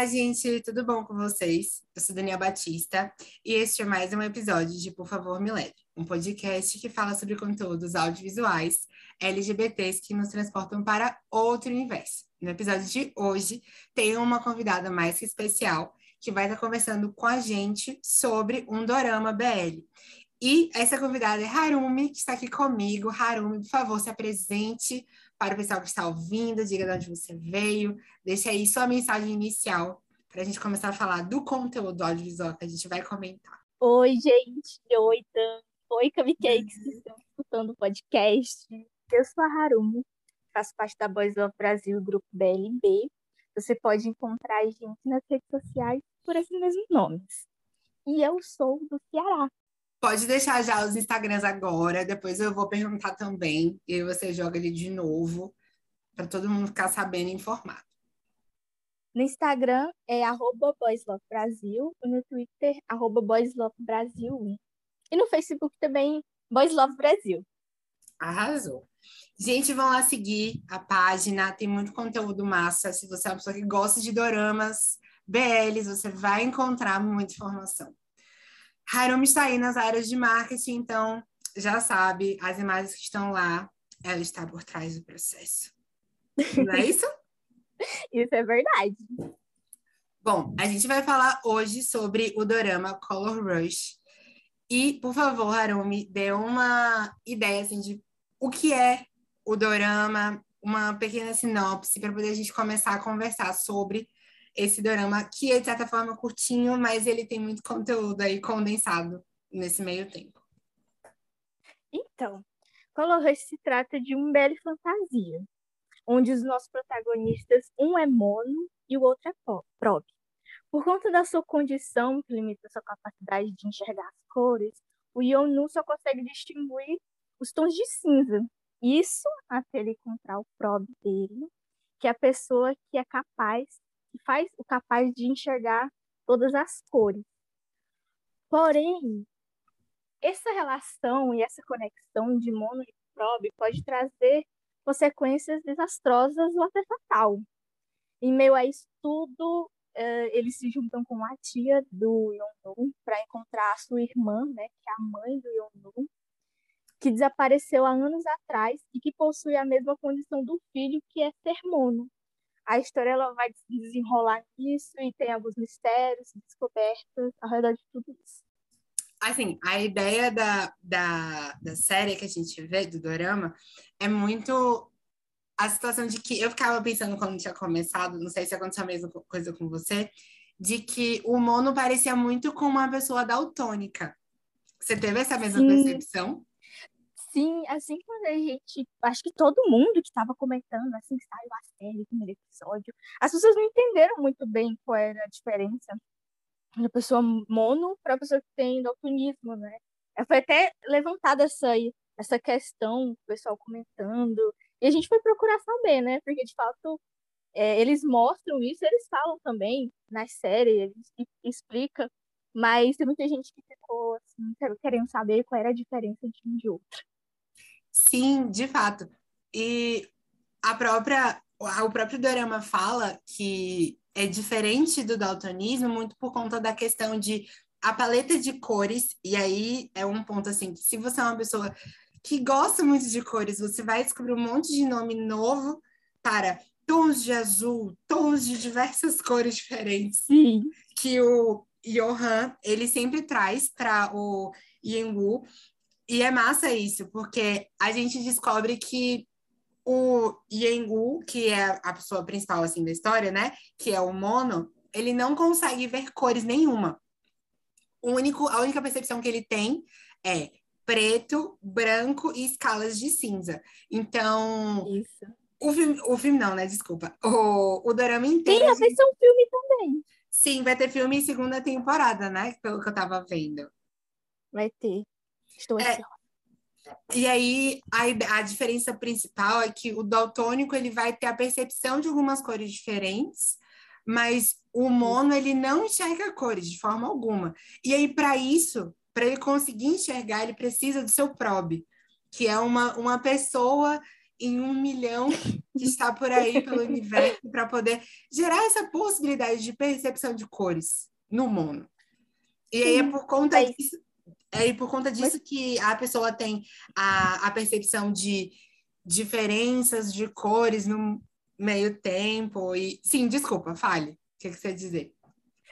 Olá, gente, tudo bom com vocês? Eu sou Daniel Batista e este é mais um episódio de Por Favor Me Leve, um podcast que fala sobre conteúdos audiovisuais LGBTs que nos transportam para outro universo. No episódio de hoje, tem uma convidada mais que especial que vai estar conversando com a gente sobre um dorama BL. E essa convidada é Harumi, que está aqui comigo. Harumi, por favor, se apresente para o pessoal que está ouvindo, diga de onde você veio, deixe aí sua mensagem inicial para a gente começar a falar do conteúdo audiovisual que a gente vai comentar. Oi, gente. Oi, Dan. Oi, Cupcakes que estão escutando o podcast. Eu sou a Harumi, faço parte da Boys Love Brasil, grupo BLB. Você pode encontrar a gente nas redes sociais por esses mesmos nomes. E eu sou do Ceará, Pode deixar já os Instagrams agora, depois eu vou perguntar também, e aí você joga ele de novo, para todo mundo ficar sabendo e informado. No Instagram é arroba Brasil, e no Twitter, arroba Brasil. E no Facebook também, Boys Love Brasil. Arrasou. Gente, vão lá seguir a página, tem muito conteúdo massa. Se você é uma pessoa que gosta de doramas, BLs, você vai encontrar muita informação. Harumi está aí nas áreas de marketing, então já sabe, as imagens que estão lá, ela está por trás do processo. Não é isso? isso é verdade. Bom, a gente vai falar hoje sobre o dorama Color Rush. E, por favor, Harumi, dê uma ideia assim, de o que é o dorama, uma pequena sinopse para poder a gente começar a conversar sobre esse dorama, que é, de certa forma, curtinho, mas ele tem muito conteúdo aí condensado nesse meio tempo. Então, Color Rush se trata de um belo fantasia, onde os nossos protagonistas, um é mono e o outro é prop. Por conta da sua condição, que limita sua capacidade de enxergar as cores, o Yonu só consegue distinguir os tons de cinza. Isso até ele encontrar o prob dele, que é a pessoa que é capaz que faz o capaz de enxergar todas as cores. Porém, essa relação e essa conexão de mono e probe pode trazer consequências desastrosas ou até fatal. Em meio a isso tudo, uh, eles se juntam com a tia do Yondu para encontrar a sua irmã, né, que é a mãe do Yondu, que desapareceu há anos atrás e que possui a mesma condição do filho, que é ser mono a história ela vai desenrolar nisso e tem alguns mistérios, descobertas ao redor de tudo isso. Assim, a ideia da, da, da série que a gente vê, do Dorama, é muito a situação de que eu ficava pensando quando tinha começado, não sei se aconteceu a mesma coisa com você, de que o Mono parecia muito com uma pessoa daltônica. Você teve essa mesma Sim. percepção? Sim, assim quando a gente. Acho que todo mundo que estava comentando, assim, que saiu a série, primeiro episódio, as pessoas não entenderam muito bem qual era a diferença da pessoa mono para a pessoa que tem daltonismo, né? Foi até levantada essa, essa questão, o pessoal comentando, e a gente foi procurar saber, né? Porque de fato é, eles mostram isso, eles falam também na série, eles explicam, mas tem muita gente que ficou assim, querendo saber qual era a diferença de um de outro. Sim, de fato. E a própria, o próprio Dorama fala que é diferente do daltonismo muito por conta da questão de a paleta de cores, e aí é um ponto assim, que se você é uma pessoa que gosta muito de cores, você vai descobrir um monte de nome novo para tons de azul, tons de diversas cores diferentes. Sim. Que o Johan, ele sempre traz para o Yengu, e é massa isso, porque a gente descobre que o Yengu, que é a pessoa principal assim da história, né, que é o mono, ele não consegue ver cores nenhuma. O único, a única percepção que ele tem é preto, branco e escalas de cinza. Então, isso. O filme, o filme não, né? Desculpa. O, o drama inteiro. Sim, vai ser um filme também. Sim, vai ter filme em segunda temporada, né? Pelo que eu tava vendo. Vai ter. Estou é, E aí, a, a diferença principal é que o daltônico ele vai ter a percepção de algumas cores diferentes, mas o mono ele não enxerga cores de forma alguma. E aí, para isso, para ele conseguir enxergar, ele precisa do seu probe, que é uma, uma pessoa em um milhão que está por aí pelo universo para poder gerar essa possibilidade de percepção de cores no mundo. E aí é por conta disso, é por conta disso que a pessoa tem a, a percepção de diferenças de cores no meio tempo. E sim, desculpa, fale. O que, que você ia dizer?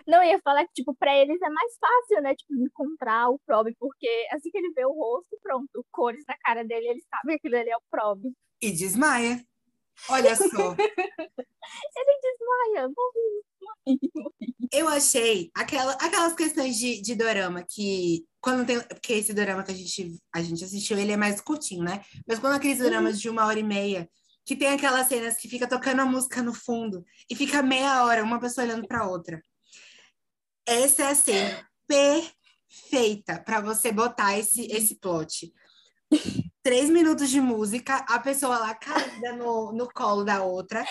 Não, eu ia falar que, tipo, pra eles é mais fácil, né? Tipo, encontrar o Prob, porque assim que ele vê o rosto, pronto, cores na cara dele, ele sabe que aquilo ali é o Prob. E desmaia. Olha só. Ele desmaia, morri, morri. Eu achei aquela, aquelas questões de, de dorama que quando tem. Porque esse dorama que a gente, a gente assistiu, ele é mais curtinho, né? Mas quando aqueles doramas de uma hora e meia, que tem aquelas cenas que fica tocando a música no fundo e fica meia hora uma pessoa olhando para outra. Essa é a cena perfeita para você botar esse, esse plot. Três minutos de música, a pessoa lá caída no, no colo da outra,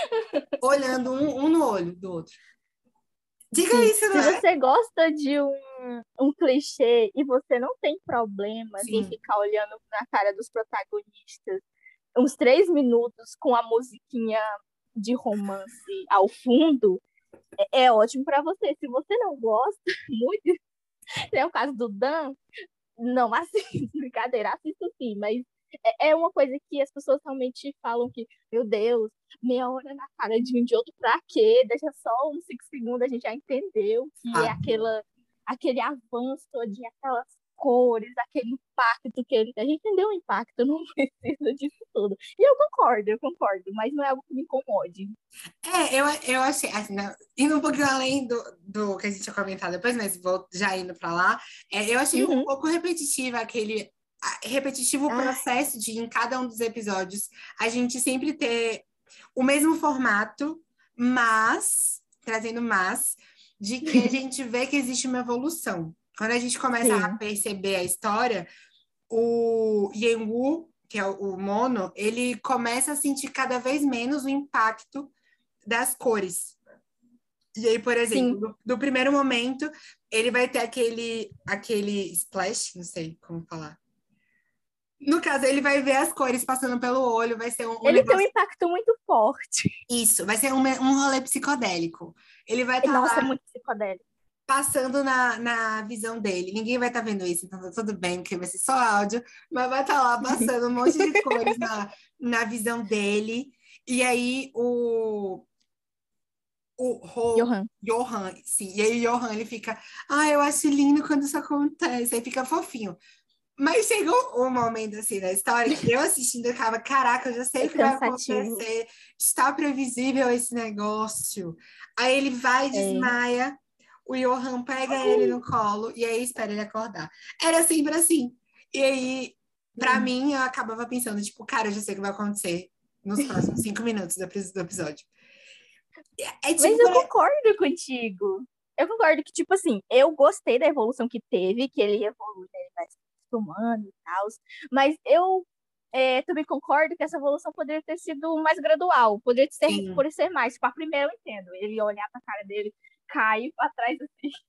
olhando um, um no olho do outro. Diga Sim. isso, não Se é? você gosta de um, um clichê e você não tem problema Sim. em ficar olhando na cara dos protagonistas uns três minutos com a musiquinha de romance ao fundo, é, é ótimo pra você. Se você não gosta muito, é o caso do Dan, não assista, brincadeira, assista sim, mas é, é uma coisa que as pessoas realmente falam que, meu Deus, meia hora na cara de um de outro pra quê? Deixa só uns cinco segundos, a gente já entendeu que é Ah. aquela, aquele avanço todinho, aquelas cores, aquele impacto que ele. A gente entendeu o impacto, não precisa disso tudo. E eu concordo, eu concordo, mas não é algo que me incomode. É, eu, eu achei, assim, né, indo um pouquinho além do, do que a gente tinha comentado depois, mas vou já indo para lá, é, eu achei um Uhum. pouco repetitiva aquele repetitivo Ai. processo de em cada um dos episódios a gente sempre ter o mesmo formato, mas trazendo mas de que a gente vê que existe uma evolução. Quando a gente começa a Sim. perceber a história, o Yenwu, que é o, o mono, ele começa a sentir cada vez menos o impacto das cores. E aí, por exemplo, do, do primeiro momento, ele vai ter aquele, aquele splash, não sei como falar. No caso, ele vai ver as cores passando pelo olho, vai ser um, um Ele tem um negócio- impacto muito forte. Isso, vai ser um, um rolê psicodélico. Ele vai estar Nossa, lá é muito psicodélico. passando na, na visão dele. Ninguém vai estar vendo isso, então tá tudo bem, porque vai ser só áudio, mas vai estar lá passando um monte de cores na, na visão dele. E aí o. O Ho, Johan. Johan, sim. E aí o Johan ele fica, ah, eu acho lindo quando isso acontece, aí fica fofinho. Mas chegou um momento assim na história que eu assistindo eu ficava, caraca, eu já sei É o que vai acontecer, está previsível esse negócio. Aí ele vai, desmaia, o Johan pega ele no colo e aí espera ele acordar. Era sempre assim. E aí, pra Uhum. mim, eu acabava pensando, tipo, cara, eu já sei o que vai acontecer nos próximos cinco minutos do epi- do episódio. É, é tipo, Mas eu concordo contigo. Eu concordo que, tipo assim, eu gostei da evolução que teve, que ele evolui, né, ele vai se acostumando e tal. Mas eu é, também concordo que essa evolução poderia ter sido mais gradual. Poderia ser, Sim. por ser mais. Tipo, a primeira eu entendo. Ele olhar pra cara dele, cair pra trás assim.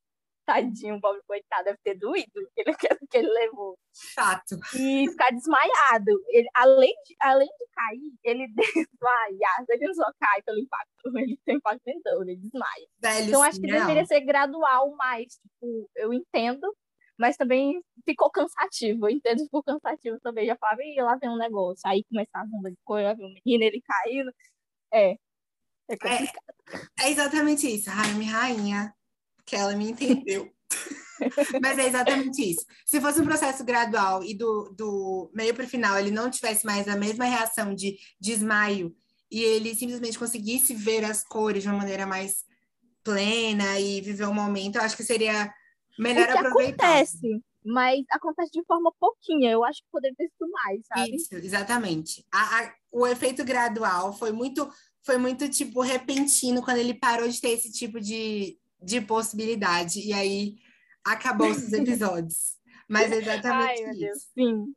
Tadinho, o pobre coitado, deve ter doído ele, que ele levou. chato. E ficar desmaiado. Ele, além, de, além de cair, ele desmaia. Ele não só cai pelo impacto, ele tem impacto então, ele desmaia. Velho, Então acho que surreal. deveria ser gradual mais. Tipo, eu entendo, mas também ficou cansativo. Eu entendo ficou cansativo também. Já falava, ih, lá vem um negócio. Aí começava a bomba de vem um menino, ele caindo. É. É complicado. É exatamente isso, Raime Rainha, que ela me entendeu. Mas é exatamente isso. Se fosse um processo gradual e do, do meio para o final ele não tivesse mais a mesma reação de desmaio e ele simplesmente conseguisse ver as cores de uma maneira mais plena e viver o momento, eu acho que seria melhor o que acontece, mas acontece de forma pouquinha. Eu acho que poderia ter sido mais, sabe? Isso, exatamente. A- a- o efeito gradual foi muito, foi muito tipo repentino quando ele parou de ter esse tipo de, de possibilidade. E aí acabou os episódios. Mas é Ai, exatamente meu isso. Deus, sim.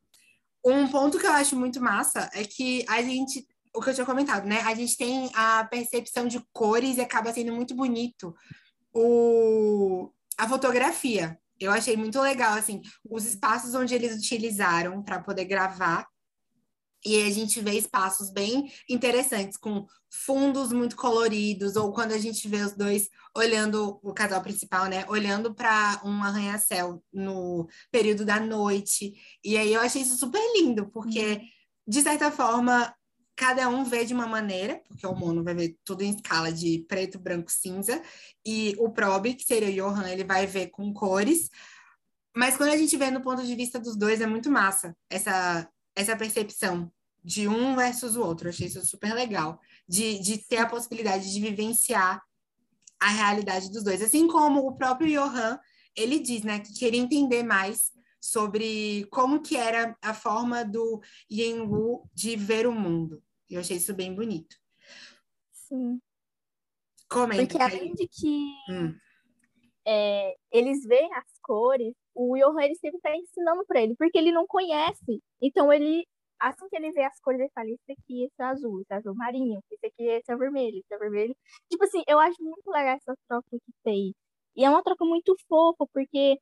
Um ponto que eu acho muito massa é que a gente, o que eu tinha comentado, né? A gente tem a percepção de cores e acaba sendo muito bonito o, a fotografia. Eu achei muito legal, assim, os espaços onde eles utilizaram para poder gravar E a gente vê espaços bem interessantes, com fundos muito coloridos, ou quando a gente vê os dois olhando, o casal principal, né? Olhando para um arranha-céu no período da noite. E aí eu achei isso super lindo, porque, de certa forma, cada um vê de uma maneira, porque o Mono vai ver tudo em escala de preto, branco, cinza, e o Probe, que seria o Johan, ele vai ver com cores. Mas quando a gente vê no ponto de vista dos dois, é muito massa essa essa percepção de um versus o outro. Eu achei isso super legal, de, de ter a possibilidade de vivenciar a realidade dos dois. Assim como o próprio Johan, ele diz, né, que queria entender mais sobre como que era a forma do Yenwu de ver o mundo. Eu achei isso bem bonito. Sim. Comenta. Porque além de que hum. é, eles veem as cores, o Johan ele sempre está ensinando para ele, porque ele não conhece. Então ele, assim que ele vê as cores, ele fala: esse aqui, esse é azul, esse é azul marinho, esse aqui, esse é vermelho, esse é vermelho. Tipo assim, eu acho muito legal essa troca que tem. E é uma troca muito fofa, porque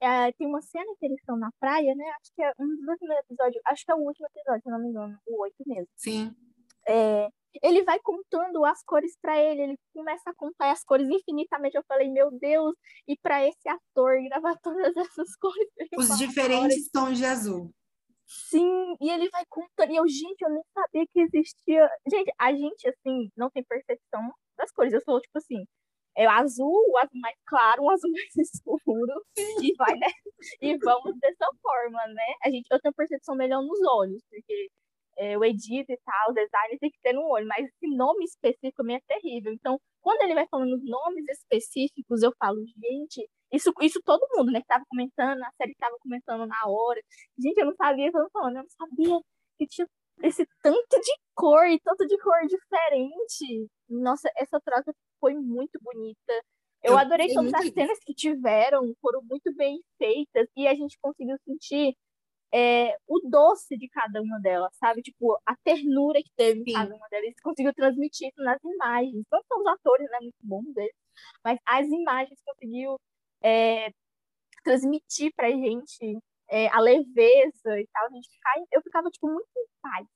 é, tem uma cena que eles estão na praia, né? Acho que é um dos últimos episódios, acho que é o último episódio, se não me engano, o oito mesmo. Sim. É, ele vai contando as cores para ele, ele começa a contar as cores infinitamente. Eu falei, meu Deus, e para esse ator gravar todas essas cores. Os diferentes tons de azul. Sim, e ele vai contando. E eu, gente, eu nem sabia que existia. Gente, a gente, assim, não tem percepção das cores. Eu sou, tipo assim, é azul, o azul mais claro, o azul mais escuro. E vai, né? E vamos dessa forma, né? A gente, eu tenho percepção melhor nos olhos, porque é, o edito e tal, o design tem que ter no olho, mas esse nome específico é terrível. Então, quando ele vai falando os nomes específicos, eu falo, gente, isso, isso todo mundo, né, que tava comentando, a série tava comentando na hora. Gente, eu não sabia, eu não falando, eu não sabia que tinha esse tanto de cor e tanto de cor diferente. Nossa, essa troca foi muito bonita. Eu, adorei todas as cenas que tiveram, foram muito bem feitas e a gente conseguiu sentir é, o doce de cada uma delas, sabe? Tipo, a ternura que teve em cada uma delas. Conseguiu transmitir isso nas imagens. Não são os atores, né? Muito bons deles. Mas as imagens conseguiu é, transmitir pra gente é, a leveza e tal. A gente ficava, eu ficava, tipo, muito em paz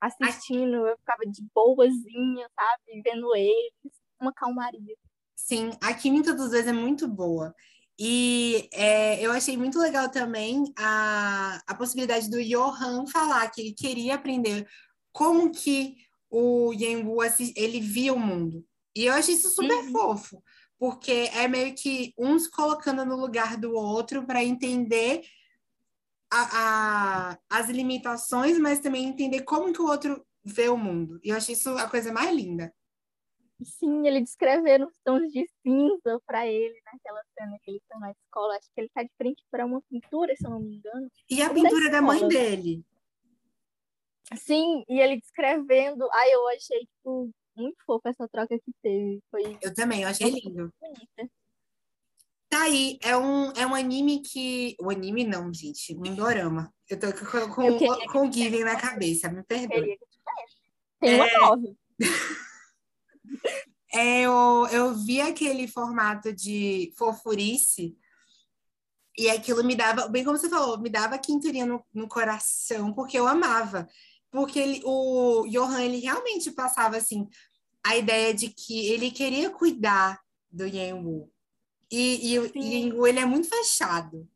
assistindo. Eu ficava de boazinha, sabe? Vendo eles. Uma calmaria. Sim, a química dos dois é muito boa. E é, eu achei muito legal também a, a possibilidade do Johan falar que ele queria aprender como que o Yenwu ele via o mundo. E eu achei isso super uhum. fofo, porque é meio que uns colocando no lugar do outro para entender a, a, as limitações, mas também entender como que o outro vê o mundo. E eu achei isso a coisa mais linda. Sim, ele descrevendo os tons de cinza para ele naquela cena que ele está na escola. Acho que ele está de frente para uma pintura, se eu não me engano. E a pintura da, da mãe dele. Sim, e ele descrevendo. Ai, eu achei tipo, muito fofa essa troca que teve. Foi eu também, eu achei lindo. Bonita. Tá aí, é um, é um anime que. O anime não, gente, um dorama. Eu tô com, com, com o Given na cabeça, me perdoe. Tem uma é... nove. É, eu, eu vi aquele formato de fofurice e aquilo me dava, bem como você falou, me dava quinturinha no, no coração, porque eu amava. Porque ele, o Johan, ele realmente passava, assim, a ideia de que ele queria cuidar do Yenwu. E, e o Yenwu, ele é muito fechado.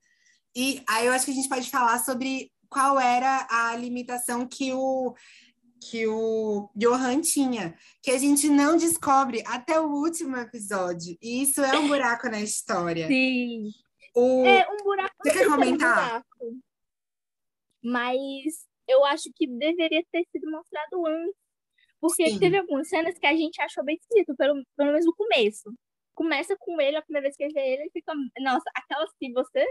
E aí eu acho que a gente pode falar sobre qual era a limitação que o que o Johan tinha, que a gente não descobre até o último episódio. E isso é um buraco na história. Sim. O... É um buraco. Você quer comentar? Um Mas eu acho que deveria ter sido mostrado antes. Porque Sim. teve algumas cenas que a gente achou bem esquisito, pelo, pelo menos no começo. Começa com ele, a primeira vez que vê ele, ele fica. Nossa, aquela se você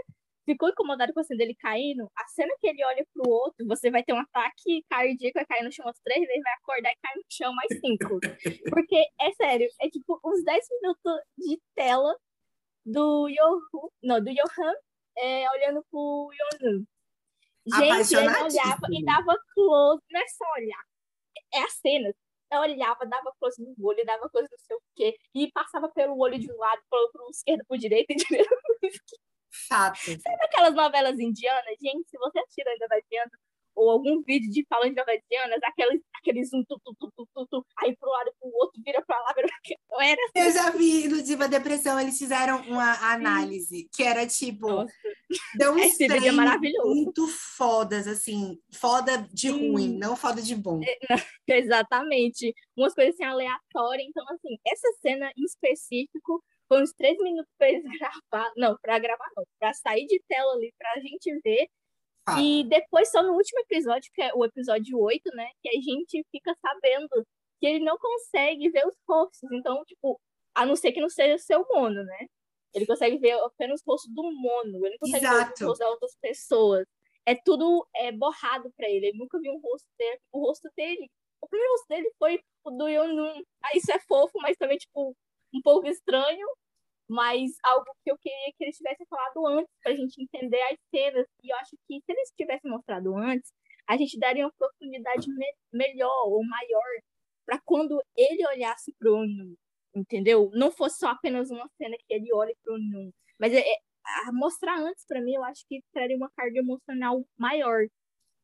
ficou incomodado com a cena dele caindo, a cena que ele olha pro outro, você vai ter um ataque cardíaco, vai cair no chão umas três vezes, vai acordar e cair no chão mais cinco. Porque, é sério, é tipo uns 10 minutos de tela do Yohu, não, do Johan é, olhando pro Yonu. Gente, ele olhava e dava close, não é só olhar, é a cena. Eu olhava, dava close no olho, dava close não sei o quê, e passava pelo olho de um lado, pelo, pro esquerdo, pro direito, e direito pro esquerdo. Fato. Sabe aquelas novelas indianas? Gente, se você assistir ainda vai vendo, ou algum vídeo de falando de novedianas, aqueles, aqueles um tu, tu, tu, tu, tu, aí pro lado pro outro, vira pra lá, vira pra era assim. Eu já vi no Diva Depressão, eles fizeram uma análise que era tipo. Nossa. Deu uns Esse vídeo é maravilhoso. muito fodas, assim, foda de hum. ruim, não foda de bom. É, exatamente. Umas coisas assim aleatórias. Então, assim, essa cena em específico foi uns três minutos pra eles gravar. Não, pra gravar não, pra sair de tela ali, pra gente ver ah. E depois, só no último episódio, que é o episódio 8, né? Que a gente fica sabendo que ele não consegue ver os rostos. Então, tipo, a não ser que não seja o seu mono, né? Ele consegue ver apenas o rosto do mono. Ele não consegue Exato. ver os rostos das outras pessoas. É tudo é, borrado pra ele. Ele nunca viu um rosto dele. O rosto dele. O primeiro rosto dele foi o do Yonun. Ah, isso é fofo, mas também, tipo, um pouco estranho mas algo que eu queria que eles tivessem falado antes, para a gente entender as cenas. E eu acho que se eles tivessem mostrado antes, a gente daria uma oportunidade me melhor ou maior para quando ele olhasse para o Nun, entendeu? Não fosse só apenas uma cena que ele olhe para o Nun. Mas é, é, mostrar antes, para mim, eu acho que traria uma carga emocional maior.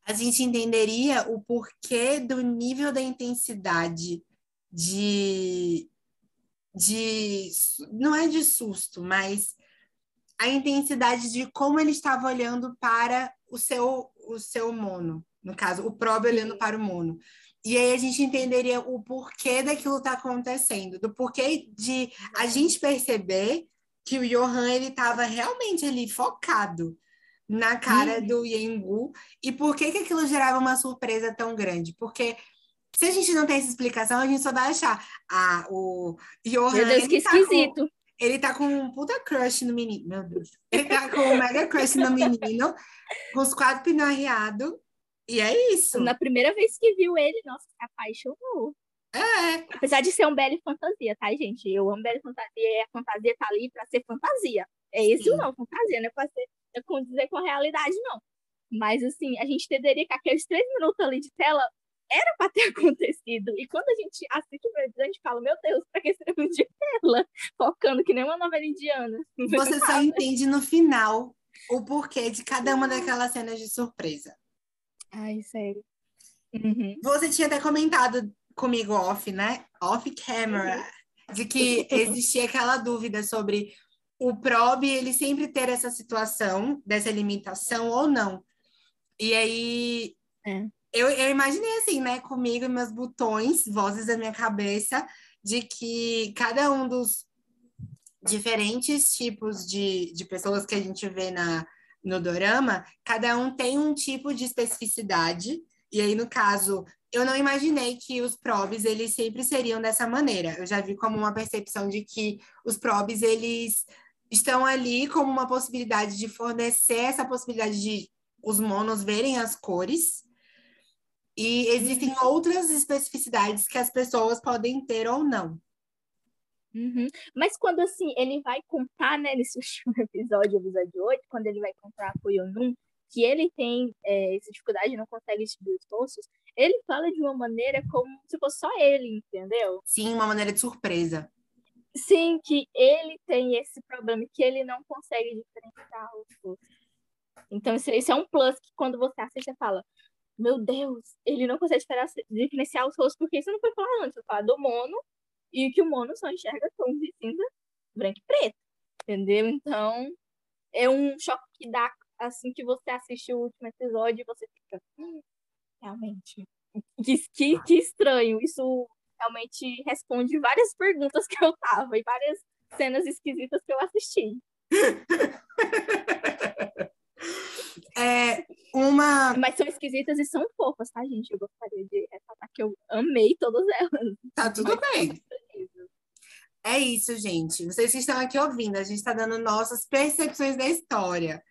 A gente entenderia o porquê do nível da intensidade de de não é de susto, mas a intensidade de como ele estava olhando para o seu o seu mono, no caso, o próprio olhando para o mono. E aí a gente entenderia o porquê daquilo tá acontecendo, do porquê de a gente perceber que o Johan ele estava realmente ali focado na cara uhum. do Yengu e por que que aquilo gerava uma surpresa tão grande? Porque se a gente não tem essa explicação, a gente só vai achar. Ah, o Johan. Meu Deus, que tá esquisito. Com, ele tá com um puta crush no menino. Meu Deus. Ele tá com um mega crush no menino, com os quatro pneus arriados. E é isso. Na primeira vez que viu ele, nossa, se apaixonou. É. Apesar de ser um belo fantasia, tá, gente? Eu amo belo fantasia e a fantasia tá ali pra ser fantasia. É esse ou não, fantasia, não é pra ser é dizer com realidade, não. Mas, assim, a gente entenderia que aqueles três minutos ali de tela era para ter acontecido. E quando a gente assiste o vídeo, a gente fala, meu Deus, pra que esse de tela? Focando que nem uma novela indiana. Você só entende no final o porquê de cada uma daquelas cenas de surpresa. Ai, sério. Uhum. Você tinha até comentado comigo off, né? Off camera, uhum. de que existia aquela dúvida sobre o Prob ele sempre ter essa situação dessa limitação ou não. E aí é eu, eu imaginei assim, né, comigo e meus botões, vozes da minha cabeça, de que cada um dos diferentes tipos de, de pessoas que a gente vê na, no dorama, cada um tem um tipo de especificidade. E aí, no caso, eu não imaginei que os probes eles sempre seriam dessa maneira. Eu já vi como uma percepção de que os probes eles estão ali como uma possibilidade de fornecer essa possibilidade de os monos verem as cores e existem uhum. outras especificidades que as pessoas podem ter ou não. Uhum. Mas quando assim, ele vai contar, né, nesse último episódio, episódio 8, quando ele vai contar pro Yonun que ele tem é, essa dificuldade não consegue subir os postos, ele fala de uma maneira como se fosse só ele, entendeu? Sim, uma maneira de surpresa. Sim, que ele tem esse problema, que ele não consegue diferenciar os. Então, esse é um plus que quando você assiste, você fala, meu Deus, ele não consegue diferenciar os rostos, porque isso não foi falado antes. Eu falo do mono, e que o mono só enxerga tons de cinza, branco e preto. Entendeu? Então, é um choque que dá assim que você assiste o último episódio e você fica. Hum, realmente. Que, que, que estranho. Isso realmente responde várias perguntas que eu tava e várias cenas esquisitas que eu assisti. É uma. Mas são esquisitas e são fofas, tá, gente? Eu gostaria de ressaltar que eu amei todas elas. Tá tudo bem. É isso, gente. Vocês que estão aqui ouvindo, a gente está dando nossas percepções da história.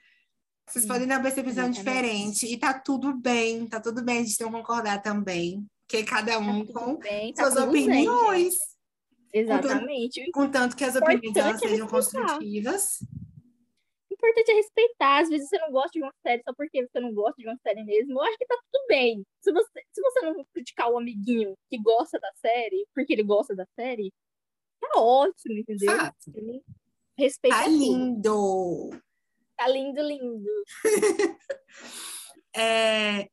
Vocês Sim, podem ter uma percepção exatamente. diferente e tá tudo bem, tá tudo bem a gente não concordar também, porque cada um tá com bem, tá suas opiniões. Bem, exatamente. Contanto, contanto que as opiniões sejam construtivas importante é respeitar. Às vezes você não gosta de uma série só porque você não gosta de uma série mesmo. Eu acho que tá tudo bem. Se você, se você não criticar o amiguinho que gosta da série, porque ele gosta da série, tá ótimo, entendeu? Respeita. Tá lindo! Tá lindo, lindo. é,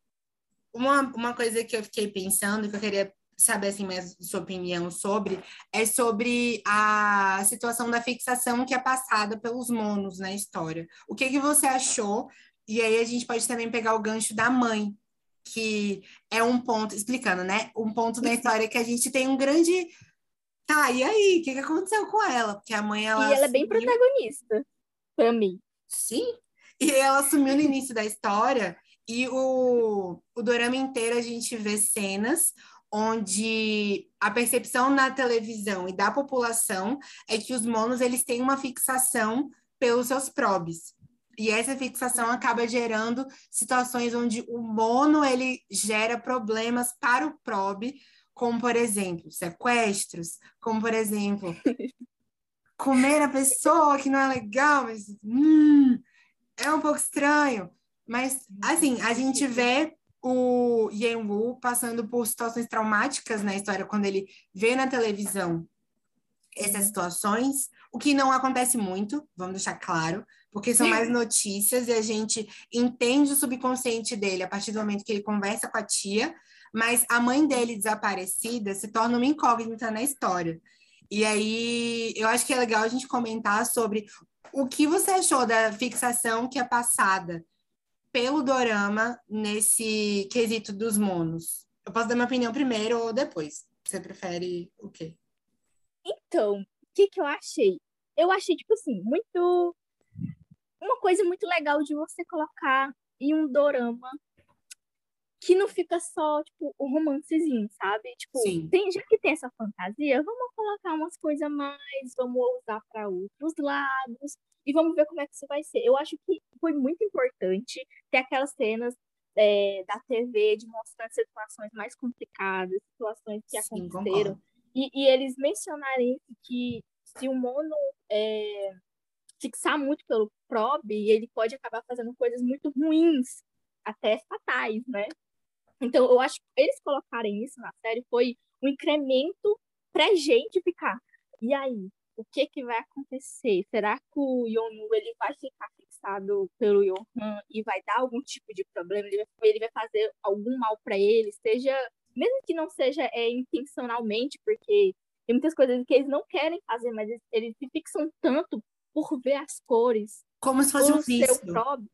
uma, uma coisa que eu fiquei pensando, que eu queria saber assim mais sua opinião sobre, é sobre a situação da fixação que é passada pelos monos na história. O que, que você achou? E aí a gente pode também pegar o gancho da mãe, que é um ponto, explicando, né? Um ponto da história que a gente tem um grande. Tá, e aí? O que, que aconteceu com ela? Porque a mãe ela. E ela é bem protagonista, pra mim. Sim. E ela sumiu no início da história, e o, o dorama inteiro a gente vê cenas onde a percepção na televisão e da população é que os monos eles têm uma fixação pelos seus probes. E essa fixação acaba gerando situações onde o mono ele gera problemas para o probe, como por exemplo, sequestros, como por exemplo, comer a pessoa que não é legal, mas hum, é um pouco estranho. Mas assim, a gente vê o Yen Wu passando por situações traumáticas na história quando ele vê na televisão essas situações, o que não acontece muito, vamos deixar claro, porque são mais notícias e a gente entende o subconsciente dele a partir do momento que ele conversa com a tia, mas a mãe dele desaparecida se torna uma incógnita na história. E aí, eu acho que é legal a gente comentar sobre o que você achou da fixação que é passada pelo dorama nesse quesito dos monos. Eu posso dar minha opinião primeiro ou depois. Você prefere o quê? Então, o que, que eu achei? Eu achei, tipo assim, muito uma coisa muito legal de você colocar em um dorama que não fica só, tipo, o romancezinho, sabe? Tipo, tem, já que tem essa fantasia, vamos colocar umas coisas mais, vamos usar para outros lados e vamos ver como é que isso vai ser. Eu acho que foi muito importante ter aquelas cenas é, da TV de mostrar situações mais complicadas, situações que Sim, aconteceram. E, e, eles mencionarem que se o mono é, fixar muito pelo probe, ele pode acabar fazendo coisas muito ruins, até fatais, né? Então, eu acho que eles colocarem isso na série foi um incremento pra gente ficar. E aí, o que que vai acontecer? Será que o Yonu ele vai ficar fixado pelo Yohan e vai dar algum tipo de problema? Ele vai, ele vai fazer algum mal para ele, seja mesmo que não seja é, intencionalmente, porque tem muitas coisas que eles não querem fazer, mas eles, eles se fixam tanto por ver as cores. Como se fosse um vício. Próprio.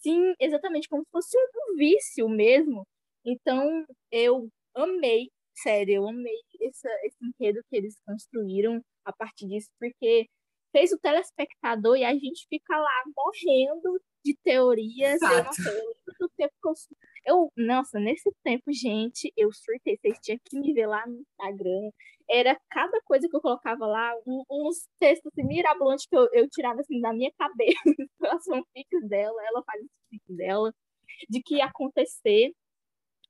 Sim, exatamente, como se fosse um vício mesmo. Então, eu amei, sério, eu amei esse, esse enredo que eles construíram a partir disso, porque fez o telespectador e a gente fica lá morrendo de teorias. Eu, nossa, eu, tempo que eu, eu, nossa, nesse tempo, gente, eu surtei. Vocês tinham que me ver lá no Instagram. Era cada coisa que eu colocava lá, um, uns textos assim, mirabolantes que eu, eu tirava assim da minha cabeça, as fanfics dela, ela faz os dela, de que ia acontecer.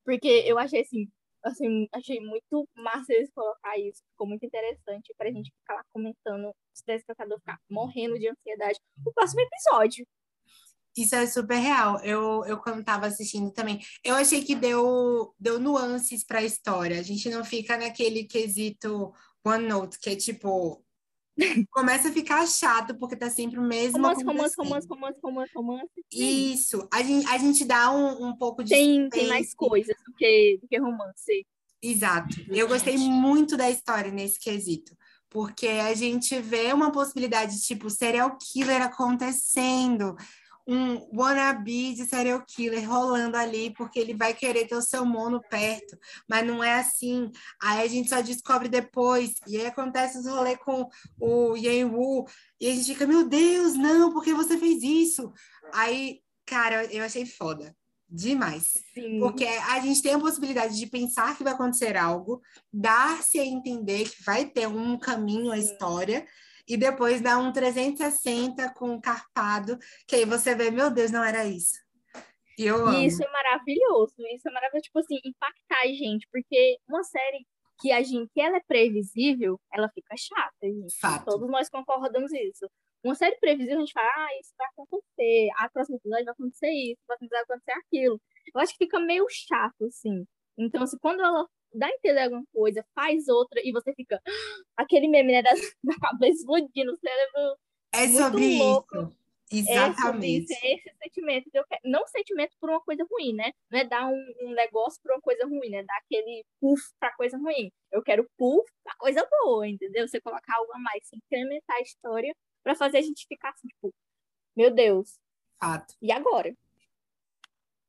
Porque eu achei assim, assim, achei muito massa eles colocar isso, ficou muito interessante pra gente ficar lá comentando, os telespectadores ficar morrendo de ansiedade. O próximo episódio. Isso é super real. Eu, eu quando tava assistindo também, eu achei que deu, deu nuances para a história. A gente não fica naquele quesito one note, que é tipo, começa a ficar chato, porque tá sempre o mesmo. Romance, romance, romance, romance, romance, romance. Isso. A gente, a gente dá um, um pouco de. Tem, tem mais coisas do que, do que romance. Exato. Eu gostei muito da história nesse quesito. Porque a gente vê uma possibilidade, tipo, serial killer acontecendo um wannabe de serial killer rolando ali, porque ele vai querer ter o seu mono perto, mas não é assim. Aí a gente só descobre depois, e aí acontece os rolês com o Yen Wu, e a gente fica, meu Deus, não, por que você fez isso? Aí, cara, eu achei foda. Demais. Sim. Porque a gente tem a possibilidade de pensar que vai acontecer algo, dar-se a entender que vai ter um caminho a história, e depois dá um 360 com carpado, que aí você vê, meu Deus, não era isso. E eu amo. Isso é maravilhoso, isso é maravilhoso, tipo assim, impactar a gente, porque uma série que a gente, que ela é previsível, ela fica chata, gente. Fato. Todos nós concordamos isso. Uma série previsível, a gente fala, ah, isso vai acontecer, a próxima episódio vai acontecer isso, vai acontecer aquilo. Eu acho que fica meio chato, assim. Então, assim, quando ela dá a entender alguma coisa, faz outra, e você fica. Aquele meme, né, da, da cabeça explodindo, o cérebro. É sobre louco. isso. Exatamente. É, é esse sentimento. Eu quero, não sentimento por uma coisa ruim, né? Não é dar um, um negócio por uma coisa ruim, né? Dar aquele puff pra coisa ruim. Eu quero puff pra coisa boa, entendeu? Você colocar algo a mais, incrementar a história pra fazer a gente ficar assim, tipo, meu Deus. Fato. E agora?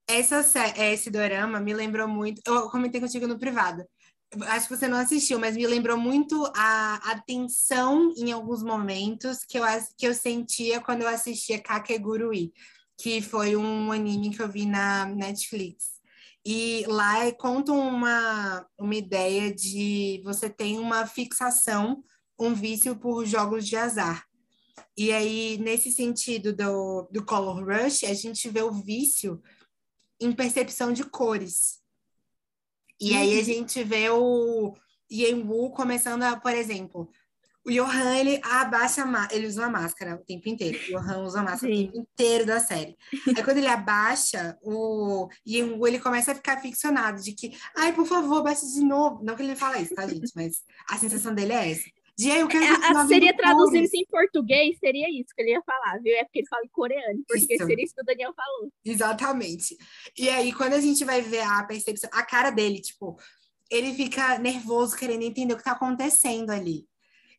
Essa, esse dorama me lembrou muito. Eu comentei contigo no privado acho que você não assistiu, mas me lembrou muito a, a tensão em alguns momentos que eu, que eu sentia quando eu assistia Kakegurui, que foi um anime que eu vi na Netflix. E lá conta uma, uma ideia de você tem uma fixação, um vício por jogos de azar. E aí, nesse sentido do, do Color Rush, a gente vê o vício em percepção de cores. E aí a uhum. gente vê o Yenwu começando a, por exemplo, o Johan, ele abaixa a ele usa uma máscara o tempo inteiro. O Johan usa máscara Sim. o tempo inteiro da série. Aí quando ele abaixa, o Yenwu, ele começa a ficar ficcionado de que, ai, por favor, abaixa de novo. Não que ele fala isso, tá, gente? Mas a sensação dele é essa. De, eu quero é, seria traduzindo isso em português, seria isso que ele ia falar, viu? É porque ele fala em coreano, porque isso. seria isso que o Daniel falou. Exatamente. E aí, quando a gente vai ver a percepção, a cara dele, tipo, ele fica nervoso, querendo entender o que tá acontecendo ali.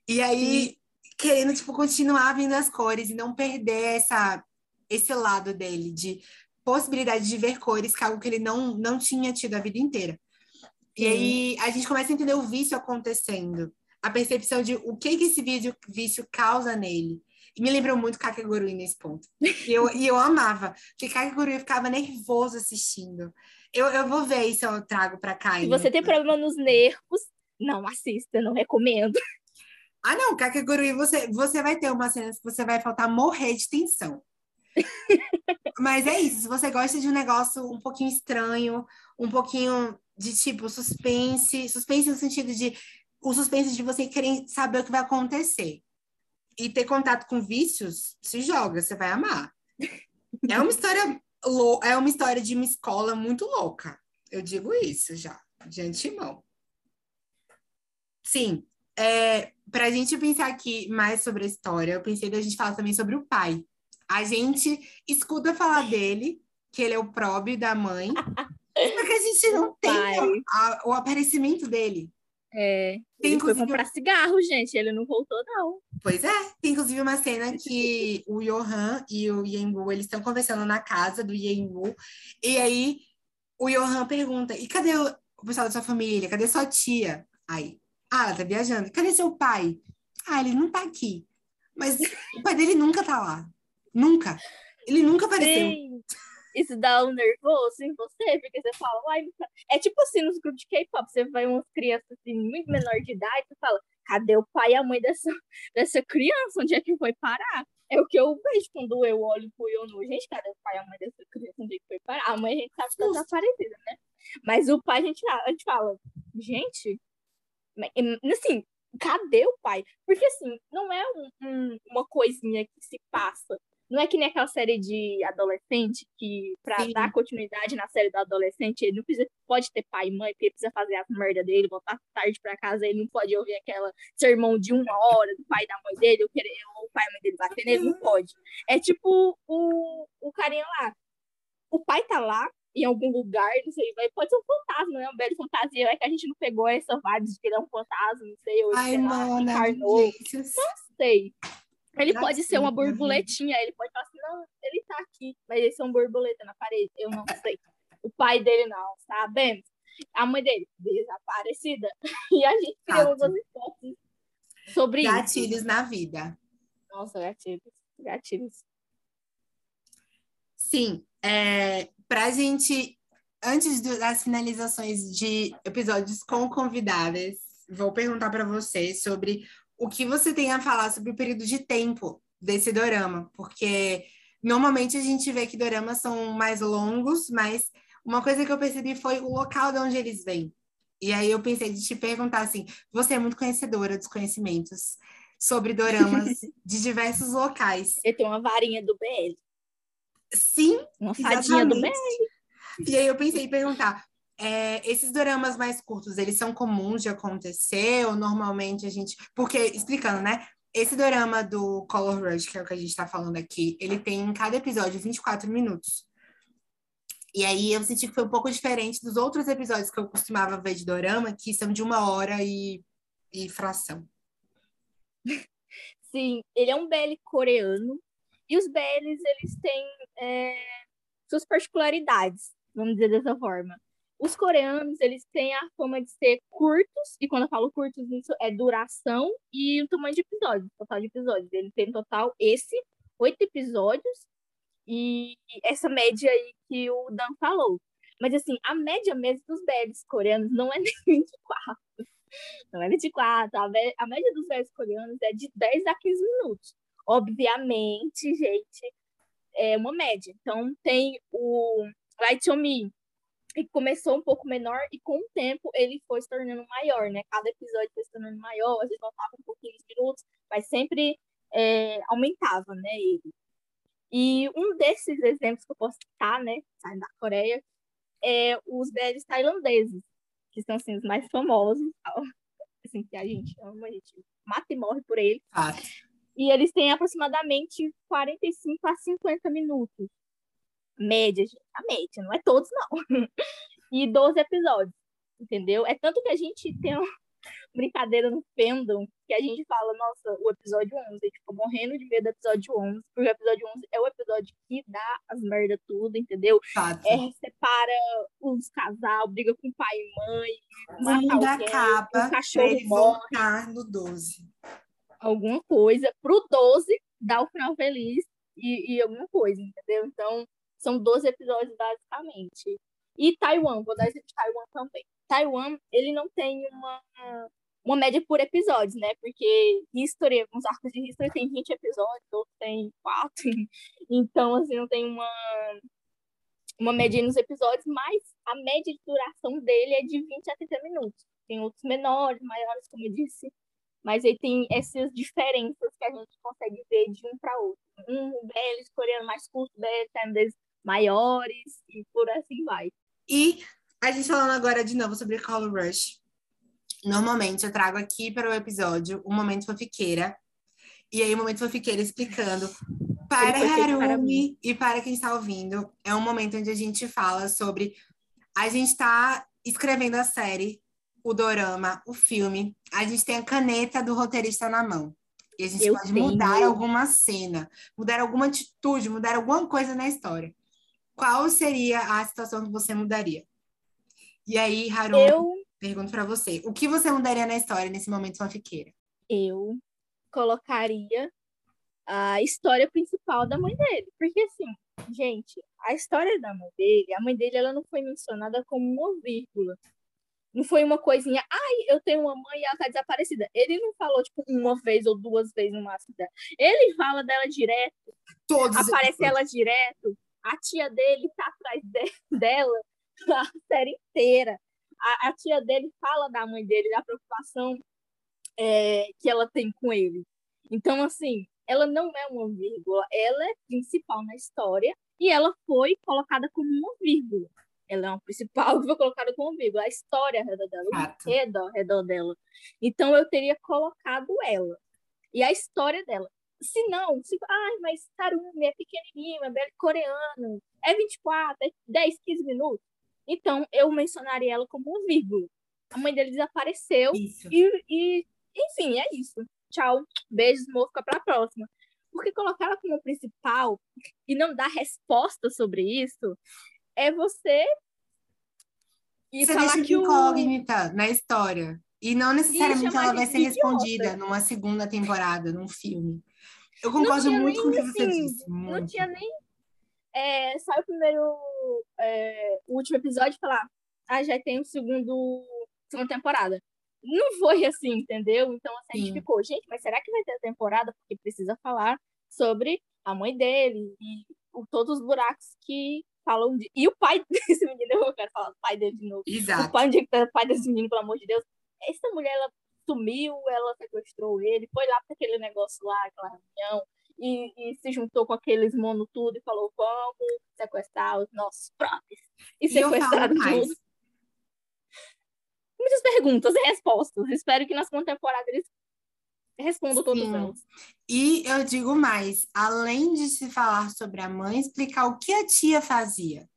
E aí, Sim. querendo, tipo, continuar vendo as cores e não perder essa, esse lado dele, de possibilidade de ver cores, que é algo que ele não, não tinha tido a vida inteira. Sim. E aí, a gente começa a entender o vício acontecendo a percepção de o que, que esse vídeo, vício causa nele. E me lembrou muito Kakegurui nesse ponto. E eu, e eu amava, porque Kakegurui ficava nervoso assistindo. Eu, eu vou ver se eu trago pra cá. Se você tem problema nos nervos, não assista, não recomendo. Ah, não, Kakegurui, você, você vai ter uma cena que você vai faltar morrer de tensão. Mas é isso, se você gosta de um negócio um pouquinho estranho, um pouquinho de tipo suspense, suspense no sentido de o suspense de você querer saber o que vai acontecer. E ter contato com vícios, se joga, você vai amar. É uma história é uma história de uma escola muito louca. Eu digo isso já, de antemão. Sim, é, para a gente pensar aqui mais sobre a história, eu pensei da gente falar também sobre o pai. A gente escuta falar dele, que ele é o próprio da mãe, só que a gente não tem a, o aparecimento dele. É, tem ele foi comprar cigarro, gente. Ele não voltou, não. Pois é. Tem inclusive uma cena que o Johan e o Yengu, eles estão conversando na casa do Yengu. E aí o Johan pergunta, e cadê o, o pessoal da sua família? Cadê sua tia? Aí, ah, ela tá viajando. Cadê seu pai? Ah, ele não tá aqui. Mas o pai dele nunca tá lá. Nunca. Ele nunca apareceu. Sim isso dá um nervoso em você, porque você fala, Uai, é tipo assim nos grupos de K-pop, você vai umas crianças assim, muito menor de idade, você fala, cadê o pai e a mãe dessa, dessa criança? Onde é que foi parar? É o que eu vejo quando eu olho pro Yonu. Gente, cadê o pai e a mãe dessa criança? Onde é que foi parar? A mãe a gente sabe que tá desaparecida, né? Mas o pai a gente, a gente fala, gente, assim, cadê o pai? Porque assim, não é um, um, uma coisinha que se passa não é que nem aquela série de adolescente que, pra Sim. dar continuidade na série do adolescente, ele não precisa, pode ter pai e mãe, porque ele precisa fazer as merda dele, voltar tarde pra casa, ele não pode ouvir aquela sermão de uma hora do pai e da mãe dele, ou, querer, ou o pai e a mãe dele bater nele, não pode. É tipo o, o carinha lá. O pai tá lá, em algum lugar, não sei, vai, pode ser um fantasma, né? Um belo fantasia, é que a gente não pegou essa vibe de que ele é um fantasma, não sei, ou Ai, sei lá, encarnou. Não sei. Ele pode ser uma borboletinha, ele pode falar assim, não, ele tá aqui, mas esse é um borboleta na parede, eu não sei. O pai dele não, sabemos. A mãe dele, desaparecida. E a gente criou umas hipóteses sobre gatilhos isso. Gatilhos na vida. Nossa, gatilhos. Gatilhos. Sim, é, pra gente, antes das finalizações de episódios com convidadas, vou perguntar para você sobre o que você tem a falar sobre o período de tempo desse dorama, porque normalmente a gente vê que doramas são mais longos, mas uma coisa que eu percebi foi o local de onde eles vêm. E aí eu pensei de te perguntar assim, você é muito conhecedora dos conhecimentos sobre doramas de diversos locais. Eu tenho uma varinha do BL. Sim, uma fadinha do BL. E aí eu pensei em perguntar, é, esses doramas mais curtos, eles são comuns de acontecer ou normalmente a gente... Porque, explicando, né? esse dorama do Color Rush, que é o que a gente tá falando aqui, ele tem em cada episódio 24 minutos. E aí eu senti que foi um pouco diferente dos outros episódios que eu costumava ver de dorama, que são de uma hora e, e fração. Sim, ele é um BL coreano. E os BLs, eles têm é, suas particularidades, vamos dizer dessa forma. Os coreanos, eles têm a fama de ser curtos, e quando eu falo curtos, isso é duração e o tamanho de episódios, total de episódios. Ele tem total esse, oito episódios, e essa média aí que o Dan falou. Mas assim, a média mesmo dos BLs coreanos não é nem 24. Não é 24. A, a média dos BLs coreanos é de 10 a 15 minutos. Obviamente, gente, é uma média. Então tem o Light On Me, que começou um pouco menor e com o tempo ele foi se tornando maior, né? Cada episódio foi se tornando maior, às vezes faltava um pouquinho de minutos, mas sempre é, aumentava, né, ele. E um desses exemplos que eu posso citar, né, saindo da Coreia, é os BLs tailandeses, que são, assim, os mais famosos, assim, que a gente ama, a gente mata e morre por eles. Ah. E eles têm aproximadamente 45 a 50 minutos média, gente, a média, não é todos, não. E 12 episódios, entendeu? É tanto que a gente tem uma brincadeira no fandom que a gente fala, nossa, o episódio 11, a gente ficou morrendo de medo do episódio 11, porque o episódio 11 é o episódio que dá as merda tudo, entendeu? Fato. É, separa os casal, briga com pai e mãe, o mundo alguém, acaba o cachorro morre, no 12. alguma coisa, pro 12 dar o final feliz e, e alguma coisa, entendeu? Então, são 12 episódios, basicamente. E Taiwan, vou dar exemplo de Taiwan também. Taiwan, ele não tem uma, uma média por episódios, né? Porque History, uns arcos de History tem 20 episódios, outros tem 4. Então, assim, não tem uma, uma média nos episódios, mas a média de duração dele é de 20 a 30 minutos. Tem outros menores, maiores, como eu disse. Mas aí tem essas diferenças que a gente consegue ver de um para outro. Um BL coreano mais curto, tailandês maiores e por assim vai. E a gente falando agora de novo sobre Color Rush. Normalmente eu trago aqui para o episódio um momento fofiqueira. E aí, o momento fofiqueira explicando para Harumi e para quem está ouvindo. É um momento onde a gente fala sobre. A gente está escrevendo a série, o dorama, o filme. A gente tem a caneta do roteirista na mão. E a gente Eu pode tenho. mudar alguma cena, mudar alguma atitude, mudar alguma coisa na história. Qual seria a situação que você mudaria? E aí, Harumi, Eu, pergunto para você: o que você mudaria na história nesse momento fanfiqueira? eu colocaria a história principal da mãe dele. Porque, assim, gente, a história da mãe dele, a mãe dele, ela não foi mencionada como uma vírgula. Não foi uma coisinha, ai, eu tenho uma mãe e ela tá desaparecida. Ele não falou, tipo, uma vez ou duas vezes no máximo dela. Ele fala dela direto, Todos os aparece episódios. ela direto. A tia dele tá atrás de- dela a série inteira. A, a tia dele fala da mãe dele, da preocupação é, que ela tem com ele. Então, assim, ela não é uma vírgula, ela é principal na história e ela foi colocada como uma vírgula. Ela é uma principal que foi colocada como vírgula. A história ao redor dela, o Fato. enredo ao redor dela. Então, eu teria colocado ela. E a história dela. Se não, se, ai, mas Tarumi é pequenininho, é belo coreano, é 24, é 10, 15 minutos. Então, eu mencionaria ela como uma vírgula. A mãe dele desapareceu e, e, enfim, é isso. Tchau. Beijos, amor, fica pra próxima. Porque colocar ela como principal e não dar resposta sobre isso é você e Você falar deixa que o incógnita na história. E não necessariamente chamar ela vai ser idiota. respondida numa segunda temporada, num filme. Eu concordo muito com o que você assim, disse. não Muito. tinha nem é, sai o primeiro é, o último episódio e falar ah, já tem o segundo segunda temporada. Não foi assim, entendeu? Então assim, a gente Sim. ficou, gente, mas será que vai ter temporada? Porque precisa falar sobre a mãe dele e o- todos os buracos que falam de. E o pai desse menino, eu quero falar do pai dele de novo. O Exato. pai, onde é que tá o pai desse menino, pelo amor de Deus? Essa mulher, ela sumiu, ela sequestrou ele, foi lá para aquele negócio lá, aquela reunião, e, e se juntou com aqueles mono tudo e falou: vamos sequestrar os nossos próprios. E, E sequestraram mais. tudo. Muitas perguntas e respostas. Espero que na segunda temporada eles respondo Sim. elas. E eu digo mais, além de se falar sobre a mãe, explicar o que a tia fazia.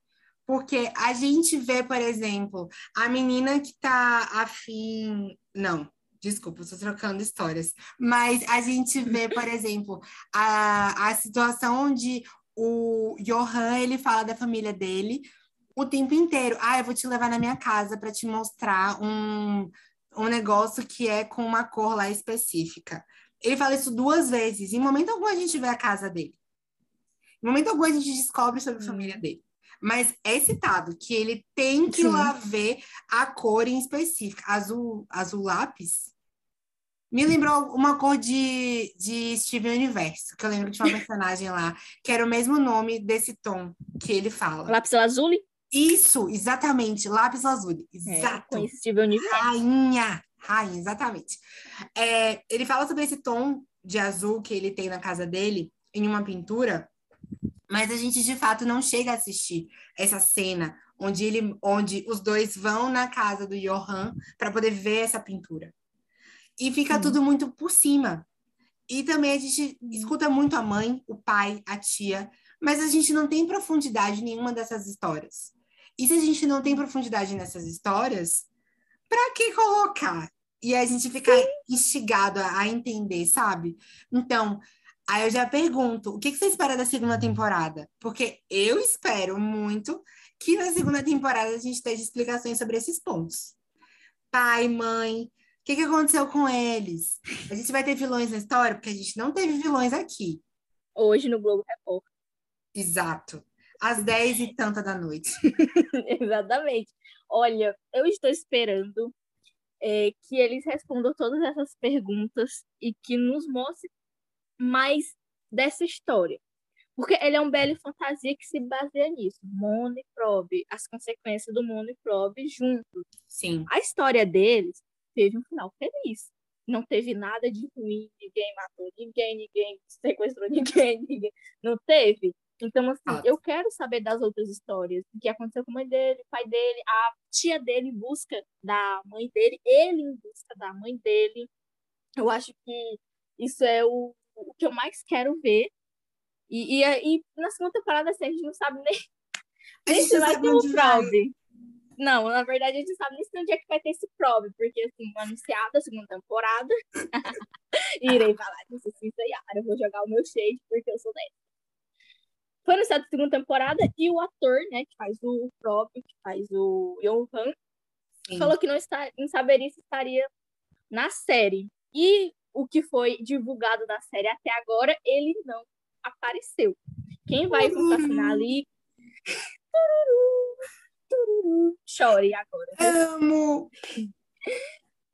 Porque a gente vê, por exemplo, a menina que tá afim. Não, desculpa, estou trocando histórias. Mas a gente vê, por exemplo, a, a situação onde o Johan ele fala da família dele o tempo inteiro. Ah, eu vou te levar na minha casa para te mostrar um, um negócio que é com uma cor lá específica. Ele fala isso duas vezes. Em momento algum a gente vê a casa dele. Em momento algum a gente descobre sobre a família dele. Mas é citado que ele tem que Sim. lá ver a cor em específica. Azul, azul lápis? Me lembrou uma cor de, de Steven Universo, que eu lembro de uma personagem lá, que era o mesmo nome desse tom que ele fala. Lápis lazuli? Isso, exatamente, lápis lazuli. É, Exato. conheci Steven Universe. Rainha, rainha, exatamente. É, ele fala sobre esse tom de azul que ele tem na casa dele, em uma pintura, mas a gente de fato não chega a assistir essa cena onde, ele, onde os dois vão na casa do Johan para poder ver essa pintura. E fica Sim. tudo muito por cima. E também a gente escuta muito a mãe, o pai, a tia, mas a gente não tem profundidade nenhuma dessas histórias. E se a gente não tem profundidade nessas histórias, para que colocar? E a gente fica instigado a, a entender, sabe? Então, aí eu já pergunto, o que, que você espera da segunda temporada? Porque eu espero muito que na segunda temporada a gente esteja explicações sobre esses pontos. Pai, mãe, o que, que aconteceu com eles? A gente vai ter vilões na história? Porque a gente não teve vilões aqui. Hoje no Globo Repórter. Exato. Às 10 e tanta da noite. Exatamente. Olha, eu estou esperando é, que eles respondam todas essas perguntas e que nos mostre mais dessa história. Porque ele é um belo fantasia que se baseia nisso. Mono e Probe, as consequências do Mono e Probe juntos. Sim. A história deles teve um final feliz. Não teve nada de ruim, ninguém matou ninguém, ninguém sequestrou ninguém, ninguém. Não teve. Então, assim, Ah. eu quero saber das outras histórias. O que aconteceu com a mãe dele, o pai dele, a tia dele em busca da mãe dele, ele em busca da mãe dele. Eu acho que isso é o, o que eu mais quero ver. E, e, e na segunda temporada, assim, a gente não sabe nem, nem se vai ter vai. Probe. Não, na verdade, a gente sabe nem se onde é que vai ter esse Probe, porque, assim, anunciada a segunda temporada. Irei falar disso assim, Yara. Eu vou jogar o meu shade porque eu sou dessa. Foi anunciada a segunda temporada e o ator, né, que faz o Probe, que faz o Johan, Sim. falou que não, está, não saberia se estaria na série. E o que foi divulgado da série até agora, ele não apareceu. Quem vai contracenar ali. Chore agora. Amo!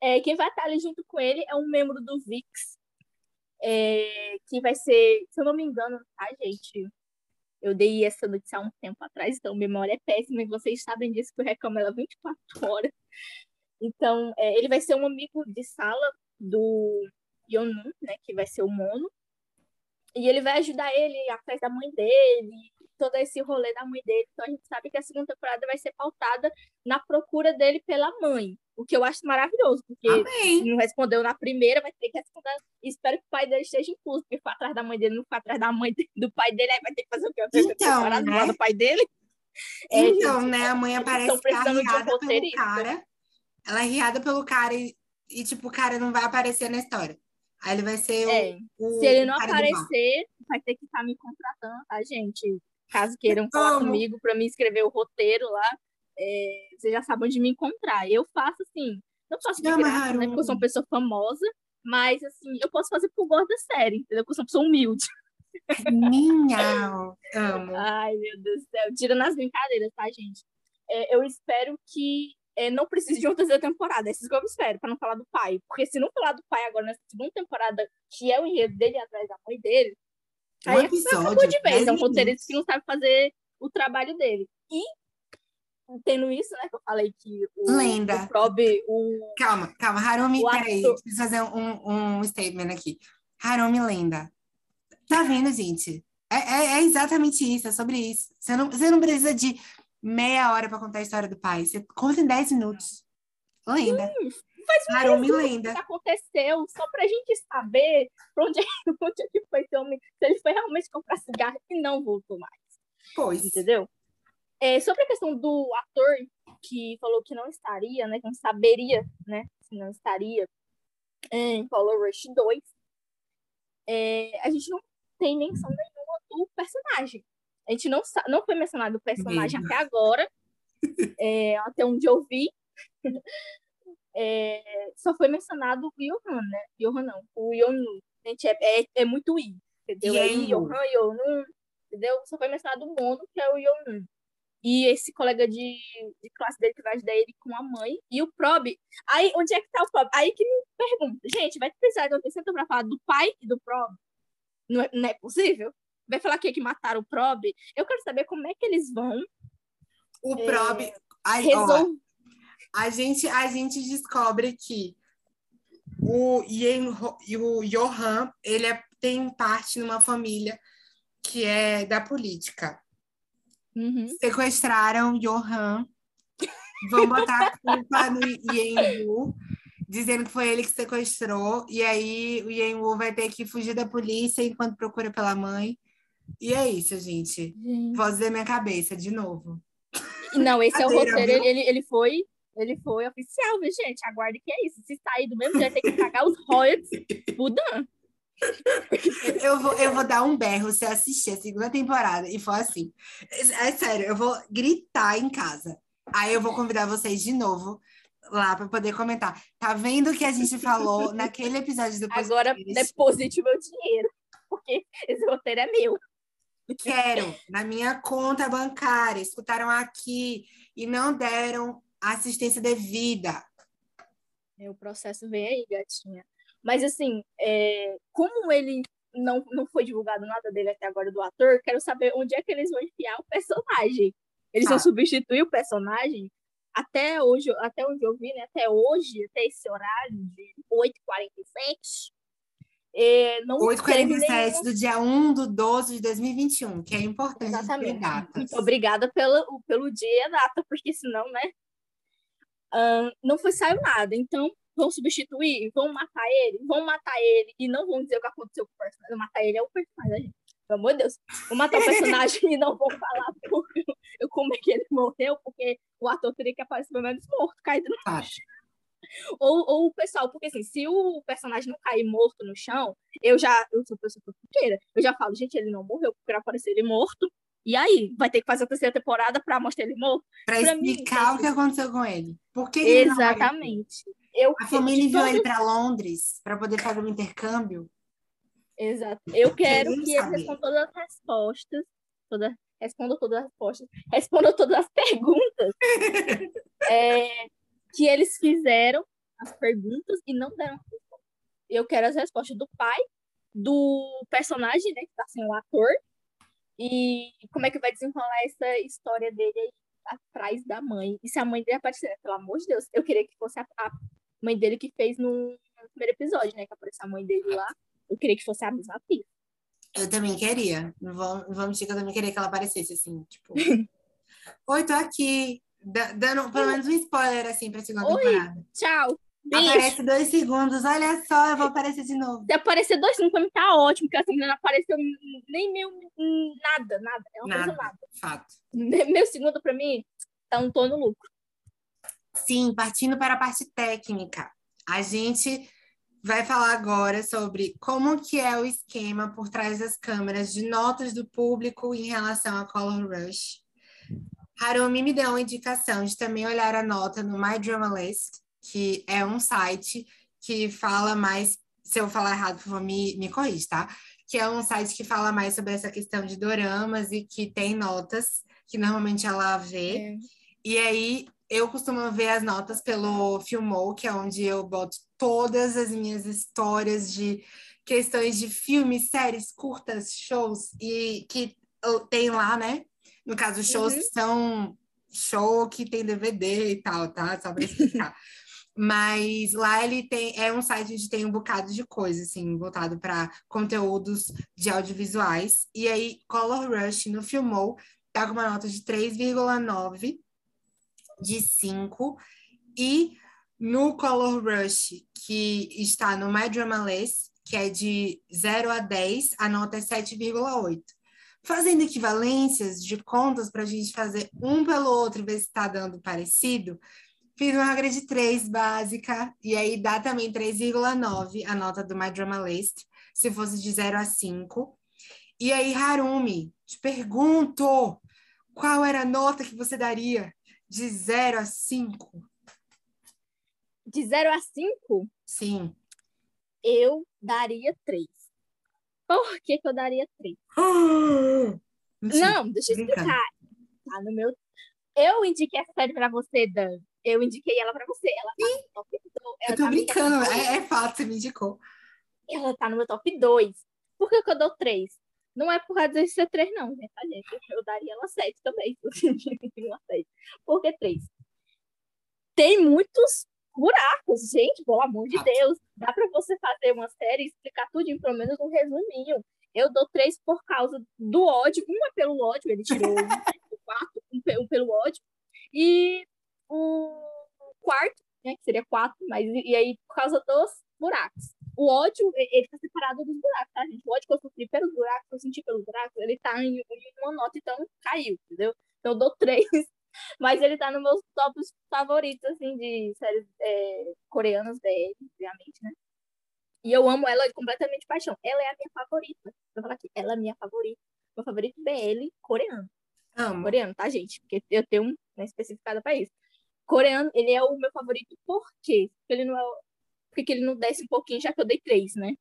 É, quem vai estar ali junto com ele é um membro do VIX, é, que vai ser, se eu não me engano, tá, gente? Eu dei essa notícia há um tempo atrás, então memória é péssima, e vocês sabem disso que eu reclamo ela 24 horas. Então, é, ele vai ser um amigo de sala do Yonun, né, que vai ser o Mono, e ele vai ajudar ele atrás da mãe dele, todo esse rolê da mãe dele. Então a gente sabe que a segunda temporada vai ser pautada na procura dele pela mãe, o que eu acho maravilhoso, porque Amém. não respondeu na primeira, vai ter que responder. Espero que o pai dele esteja incluso, porque foi atrás da mãe dele, não foi atrás da mãe do pai dele, aí vai ter que fazer o terceira Então, né? do pai dele? É, Então, gente, né, a mãe aparece precisando de um pelo cara. Ela é riada pelo cara e, e, tipo, o cara não vai aparecer na história. Aí ele vai ser o- É, o, se ele não o aparecer, vai ter que estar me contratando, tá, gente? Caso queiram falar Amo. comigo para me escrever o roteiro lá, é, vocês já sabem onde me encontrar. Eu faço assim, não faço de graça, né? Porque eu sou uma pessoa famosa, mas assim, eu posso fazer eu gosto da série, entendeu? Porque eu sou uma pessoa humilde. Minha! Amo. Ai, meu Deus do céu. Tirando as brincadeiras, tá, gente? É, eu espero que é, não precise de uma terceira temporada. É isso que eu espero, pra não falar do pai. Porque se não falar do pai agora nessa segunda temporada, que é o enredo dele atrás da mãe dele, Um aí episódio, acabou de vez. É um 10 roteirista que não sabe fazer o trabalho dele. E, tendo isso, né, que eu falei que o, Lenda. o Probe, o... Calma, calma. Harumi, peraí. ator- Preciso fazer um, um statement aqui. Harumi lenda. Tá vendo, gente? É, é, é exatamente isso, é sobre isso. Você não, você não precisa de meia hora pra contar a história do pai. Você conta em 10 minutos. Lenda. Faz um do lenda. que aconteceu, só pra gente saber pra onde, gente saber pra onde, onde é que foi esse homem, se ele foi realmente comprar cigarro e não voltou mais, Pois. entendeu? É, sobre a questão do ator que falou que não estaria, né, que não saberia, né, se não estaria em Color Rush 2, é, a gente não tem menção nenhuma do personagem. A gente não, não foi mencionado o personagem até agora, é, até onde eu vi. É, só foi mencionado o Johan, né? Johan não, o Yonu. Gente, é, é, é muito I, entendeu? É. Johan, Yonu, entendeu? Só foi mencionado o Mono, que é o Yonu. E esse colega de, de classe dele que vai ajudar ele com a mãe. E o Prob. Aí, onde é que tá o Prob? Aí que me pergunta. Gente, vai precisar de alguém senta pra falar do pai e do Prob? Não é, não é possível? Vai falar que, que mataram o Prob? Eu quero saber como é que eles vão O É, Prob. Ó, resolver. A, gente, a gente descobre que o, Yen, o Johan ele é- tem parte numa família que é da política. Uhum. Sequestraram Johan. Vão botar a culpa no Yenwu, dizendo que foi ele que sequestrou. E aí o Yenwu vai ter que fugir da polícia enquanto procura pela mãe. E é isso, gente. Gente. Voz da minha cabeça, de novo. Não, esse é o roteiro. Ele, ele foi. Ele foi oficial, viu, gente? Aguarde que é isso. Se sair do mesmo jeito, tem que pagar os royalties pro Dan. Eu vou, eu vou dar um berro se eu assistir a segunda temporada e for assim. É, é sério, eu vou gritar em casa. Aí eu vou convidar vocês de novo lá para poder comentar. Tá vendo o que a gente falou naquele episódio do Agora podcast? deposite o meu dinheiro. Porque esse roteiro é meu. Quero na minha conta bancária. Escutaram aqui e não deram assistência devida. É, O processo vem aí, gatinha. Mas assim, é, como ele não, não foi divulgado nada dele até agora do ator, quero saber onde é que eles vão enfiar o personagem. Eles vão Tá. substituir o personagem até hoje, até onde eu vi, né? Até hoje, até esse horário de 8h47. É, não teve 8h47 nenhuma- do dia 1 do 12 de 2021, que é importante Exatamente. Muito obrigada pela, pelo dia e a data, porque senão, né? Ahn, não foi saiu nada. Então, vão substituir, vão matar ele, vão matar ele e não vão dizer o que aconteceu com o personagem. Matar ele é o personagem, gente. Pelo amor de Deus. Vão matar o personagem e não vão falar porque, como é que ele morreu, porque o ator teria que aparecer pelo menos morto, caído no Fato. ou, ou o pessoal, porque assim, se o personagem não cair morto no chão, eu já, eu sou pessoa fofoqueira, eu já falo, gente, ele não morreu, porque aparecer ele morto. E aí, vai ter que fazer a terceira temporada pra mostrar ele morto? Pra Pra mim, explicar o que aconteceu com ele. Por que ele? Exatamente. Eu, A família enviou todo- ele para Londres para poder fazer um intercâmbio. Exato. Eu quero que eles saber. respondam todas as respostas. Toda, respondam todas as respostas. Respondam todas as perguntas é, que eles fizeram, as perguntas, e não deram resposta. Eu quero as respostas do pai, do personagem, né, que tá sendo o ator, e como é que vai desenrolar essa história dele aí atrás da mãe. E se a mãe dele aparecer, pelo amor de Deus, eu queria que fosse a, a mãe dele que fez no, no primeiro episódio, né, que apareceu a mãe dele lá. Eu queria que fosse a mesma atriz. Eu também queria. Não não vou mentir que eu também queria que ela aparecesse assim, tipo. Oi, tô aqui. Da- dando pelo menos um spoiler assim pra segunda Oi. temporada. Tchau. Beijo. Aparece dois segundos, olha só, eu vou aparecer de novo. Se aparecer dois segundos pra mim tá ótimo, porque essa menina não apareceu nem meio nada, nada. Ela não apareceu Nada. nada. Fato. Meu segundo pra mim tá um tô no lucro. Sim, partindo para a parte técnica. A gente vai falar agora sobre como que é o esquema por trás das câmeras de notas do público em relação a Color Rush. Harumi me deu uma indicação de também olhar a nota no My Drama List, que é um site que fala mais, se eu falar errado, por favor, me, me corrige, tá? Que é um site que fala mais sobre essa questão de doramas e que tem notas que normalmente ela vê. E aí eu costumo ver as notas pelo Filmou, que é onde eu boto todas as minhas histórias de questões de filmes, séries, curtas, shows, e que tem lá, né? No caso, shows Uhum. que são show que tem DVD e tal, tá? Só pra explicar. Mas lá ele tem, é um site onde tem um bocado de coisa, assim, voltado para conteúdos de audiovisuais. E aí, Color Rush no Filmou tá com uma nota de 3,9 de 5 e no Color Rush, que está no My Drama List, que é de 0 a 10, a nota é 7,8. Fazendo equivalências de contas para a gente fazer um pelo outro e ver se está dando parecido, fiz uma regra de 3 básica, e aí dá também 3,9 a nota do My Drama List, se fosse de 0 a 5. E aí, Harumi, te pergunto, qual era a nota que você daria de 0 a 5? De 0 a 5? Sim. Eu daria 3. Por que, que eu daria 3? Não, deixa eu explicar. Tá no meu. Eu indiquei essa série pra você, Dan. Eu indiquei ela pra você. Ela tá no top 2. Eu tô tá brincando, é, é fato, você me indicou. Ela tá no meu top 2. Por que, que eu dou 3? Não é por causa de ser 3, não, né, tá, gente? Eu daria ela 7 também. Por que 3? Tem muitos buracos, gente, pelo amor de Deus. Dá pra você fazer uma série e explicar tudo, pelo menos um resuminho. Eu dou 3 por causa do ódio. Um é pelo ódio, ele tirou o quarto, um pelo ódio. E o quarto, né, que seria 4, mas e aí por causa dos buracos o ódio, ele tá separado dos buracos, tá, gente? O ódio que eu sofri pelos buracos, que eu senti pelos buracos, ele tá em, em uma nota, então caiu, entendeu? Então eu dou três, mas ele tá nos meus tops favoritos, assim, de séries é, coreanas BL, obviamente, né? E eu amo ela completamente de paixão. Ela é a minha favorita. Vou falar aqui, ela é a minha favorita. Meu favorito BL coreano. Amo. Coreano, tá, gente? Porque eu tenho um né, especificado pra isso. Coreano, ele é o meu favorito por quê? Porque ele não é por que ele não desce um pouquinho, já que eu dei três, né?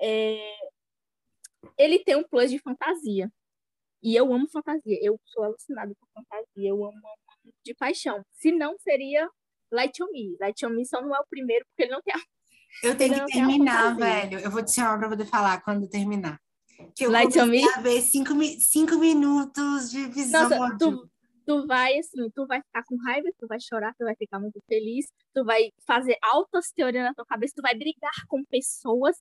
É... Ele tem um plus de fantasia. E eu amo fantasia. Eu sou alucinada por fantasia. Eu amo, amo de paixão. Se não, seria Light on Me. Light on Me só não é o primeiro, porque ele não tem a... Eu tenho que terminar, velho. Eu vou te chamar pra poder falar quando terminar. Que eu Light on Me? ver cinco, cinco minutos de visão. Nossa, tu, tu vai, assim, tu vai ficar com raiva, tu vai chorar, tu vai ficar muito feliz, tu vai fazer altas teorias na tua cabeça, tu vai brigar com pessoas,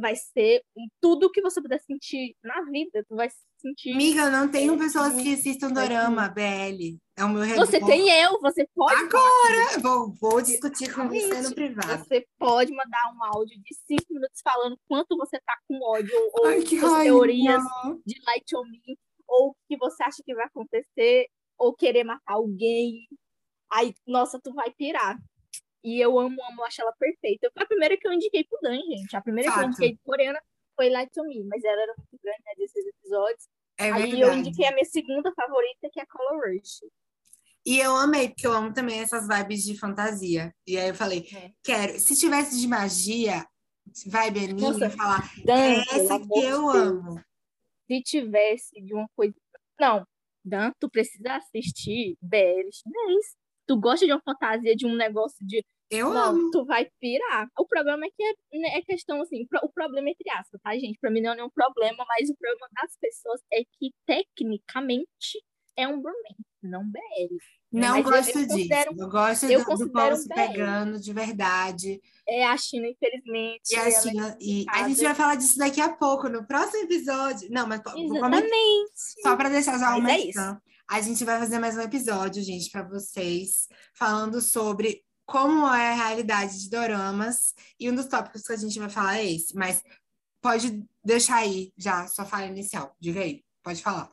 vai ser tudo que você puder sentir na vida, tu vai sentir. Amiga, eu não tenho é, pessoas que assistam dorama, BL. É o meu redor. Você tem eu, você pode. Agora! Vou, vou discutir com você no privado. Você pode mandar um áudio de cinco minutos falando quanto você tá com ódio ou Ai, que teorias de Light on Me ou o que você acha que vai acontecer ou querer matar alguém. Aí, nossa, tu vai pirar. E eu amo, amo, acho ela perfeita. Foi a primeira que eu indiquei pro Dan, gente. A primeira Fato. que eu indiquei coreana foi Light to Me, mas ela era muito grande, né, desses episódios. É Aí verdade. eu indiquei a minha segunda favorita, que é Color Rush. E eu amei, porque eu amo também essas vibes de fantasia. E aí eu falei, é. quero. Se tivesse de magia, vibe anime, falar, Dan, é essa que eu amo. Se tivesse de uma coisa. Não, Dan, tu precisa assistir BL chinês. Tu gosta de uma fantasia, de um negócio de. Eu não, amo. tu vai pirar. O problema é que é, né, é questão assim, o problema é entre aspas, tá, gente? Pra mim não é nenhum problema, mas o problema das pessoas é que tecnicamente é um bromance, não BL. Não mas gosto eu, disso. Eu gosto eu do, do povo se pegando de verdade. É a China, infelizmente. E a China. E a gente vai falar disso daqui a pouco, no próximo episódio. Não, mas Exatamente. só para deixar já uma é a gente vai fazer mais um episódio, gente, para vocês, falando sobre como é a realidade de doramas. E um dos tópicos que a gente vai falar é esse. Mas pode deixar aí já sua fala inicial. Diga aí, pode falar.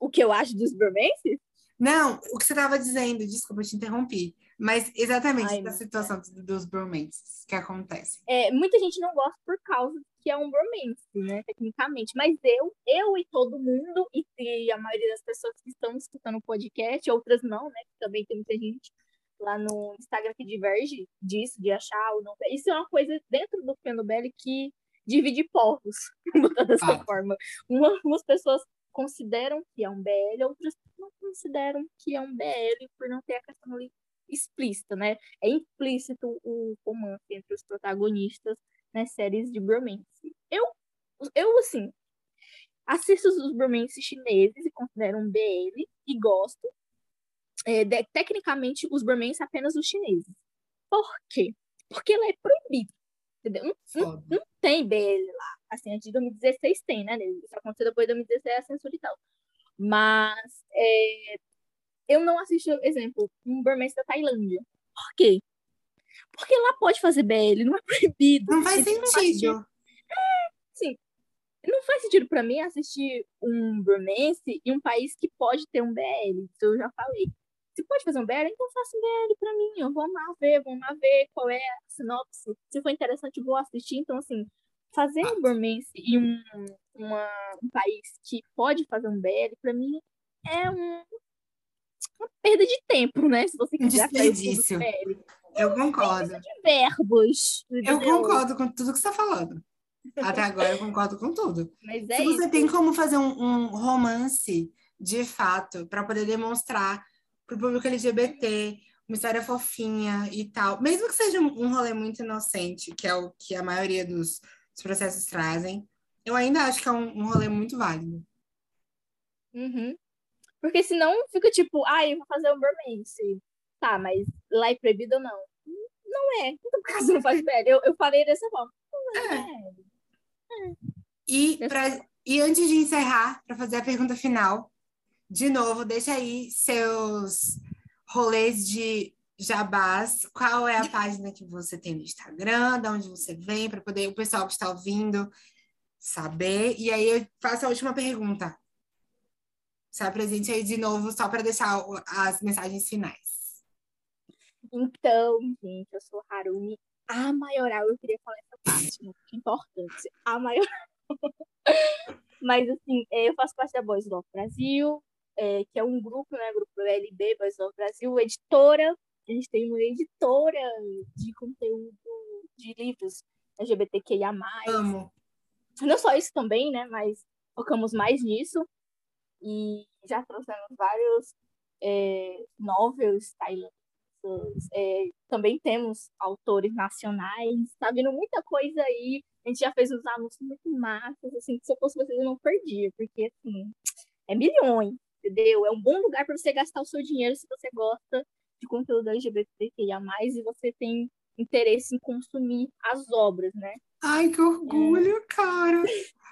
O que eu acho dos bromances? Não, o que você estava dizendo, desculpa, eu te interrompi. Mas exatamente Ai, da situação é. dos bromances que acontecem. É, muita gente não gosta por causa que é um bromance, né, tecnicamente. Mas eu, eu e todo mundo, e, e a maioria das pessoas que estão escutando o podcast, outras não, né, também tem muita gente lá no Instagram que diverge disso, de achar ou não. Isso é uma coisa dentro do Fenobel que divide povos, dessa ah. forma. Uma, umas pessoas consideram que é um BL, outras não consideram que é um BL por não ter a questão ali explícita, né? É implícito o romance entre os protagonistas nas séries de bromance. Eu, eu assim, assisto os bromance chineses e considero um BL e gosto. É, de, tecnicamente, os bromance apenas os chineses. Por quê? Porque ela é. Entendeu? Não, não, não, tem BL lá. Assim, antes de 2016 tem, né? Isso aconteceu depois de 2016, é a censura e tal. Mas é, eu não assisto, exemplo, um Burmese da Tailândia. Por quê? Porque lá pode fazer BL, não é proibido. Não faz sentido. É, sim. Não faz sentido para mim assistir um romance em um país que pode ter um BL. Isso eu já falei. Se pode fazer um BL, então faça um BL pra mim. Eu vou amar ver, vou amar ver qual é a sinopse. Se for interessante, eu vou assistir. Então, assim, fazer um romance em um, uma, um país que pode fazer um BL, pra mim, é um, uma perda de tempo, né? Se você quiser um desperdício. Eu concordo. De verbos. Eu concordo com tudo que você está falando. Até agora eu concordo com tudo. Mas é Se você isso. tem como fazer um, um romance de fato para poder demonstrar para o público LGBT uma história fofinha e tal, mesmo que seja um rolê muito inocente, que é o que a maioria dos, dos processos trazem, eu ainda acho que é um, um rolê muito válido. Uhum. Porque senão fica tipo, ah, eu vou fazer um romance. Tá, mas lá é proibido ou não? Não é. Então, por causa não faz BL? Eu, eu falei dessa forma. Não é. é. E, pra, e antes de encerrar, para fazer a pergunta final, de novo, deixa aí seus rolês de jabás. Qual é a página que você tem no Instagram, de onde você vem, para poder o pessoal que está ouvindo saber. E aí eu faço a última pergunta. Se apresente aí de novo, só para deixar as mensagens finais. Então, gente, eu sou Harumi, a maioral. Eu queria falar essa parte, muito importante. A maioral. Mas, assim, é, eu faço parte da Boys Love Brasil, é, que é um grupo, né? Grupo LB, Boys Love Brasil, editora. A gente tem uma editora de conteúdo de livros LGBTQIA. Amo. Não só isso também, né? Mas focamos mais nisso. E já trouxemos vários é, novels é, também temos autores nacionais, tá vindo muita coisa aí. A gente já fez uns anúncios muito massas, assim, que se eu fosse vocês eu não perdia, porque assim, é milhões, entendeu? É um bom lugar para você gastar o seu dinheiro se você gosta de conteúdo LGBTQIA+, e você tem interesse em consumir as obras, né? Ai, que orgulho, é. cara!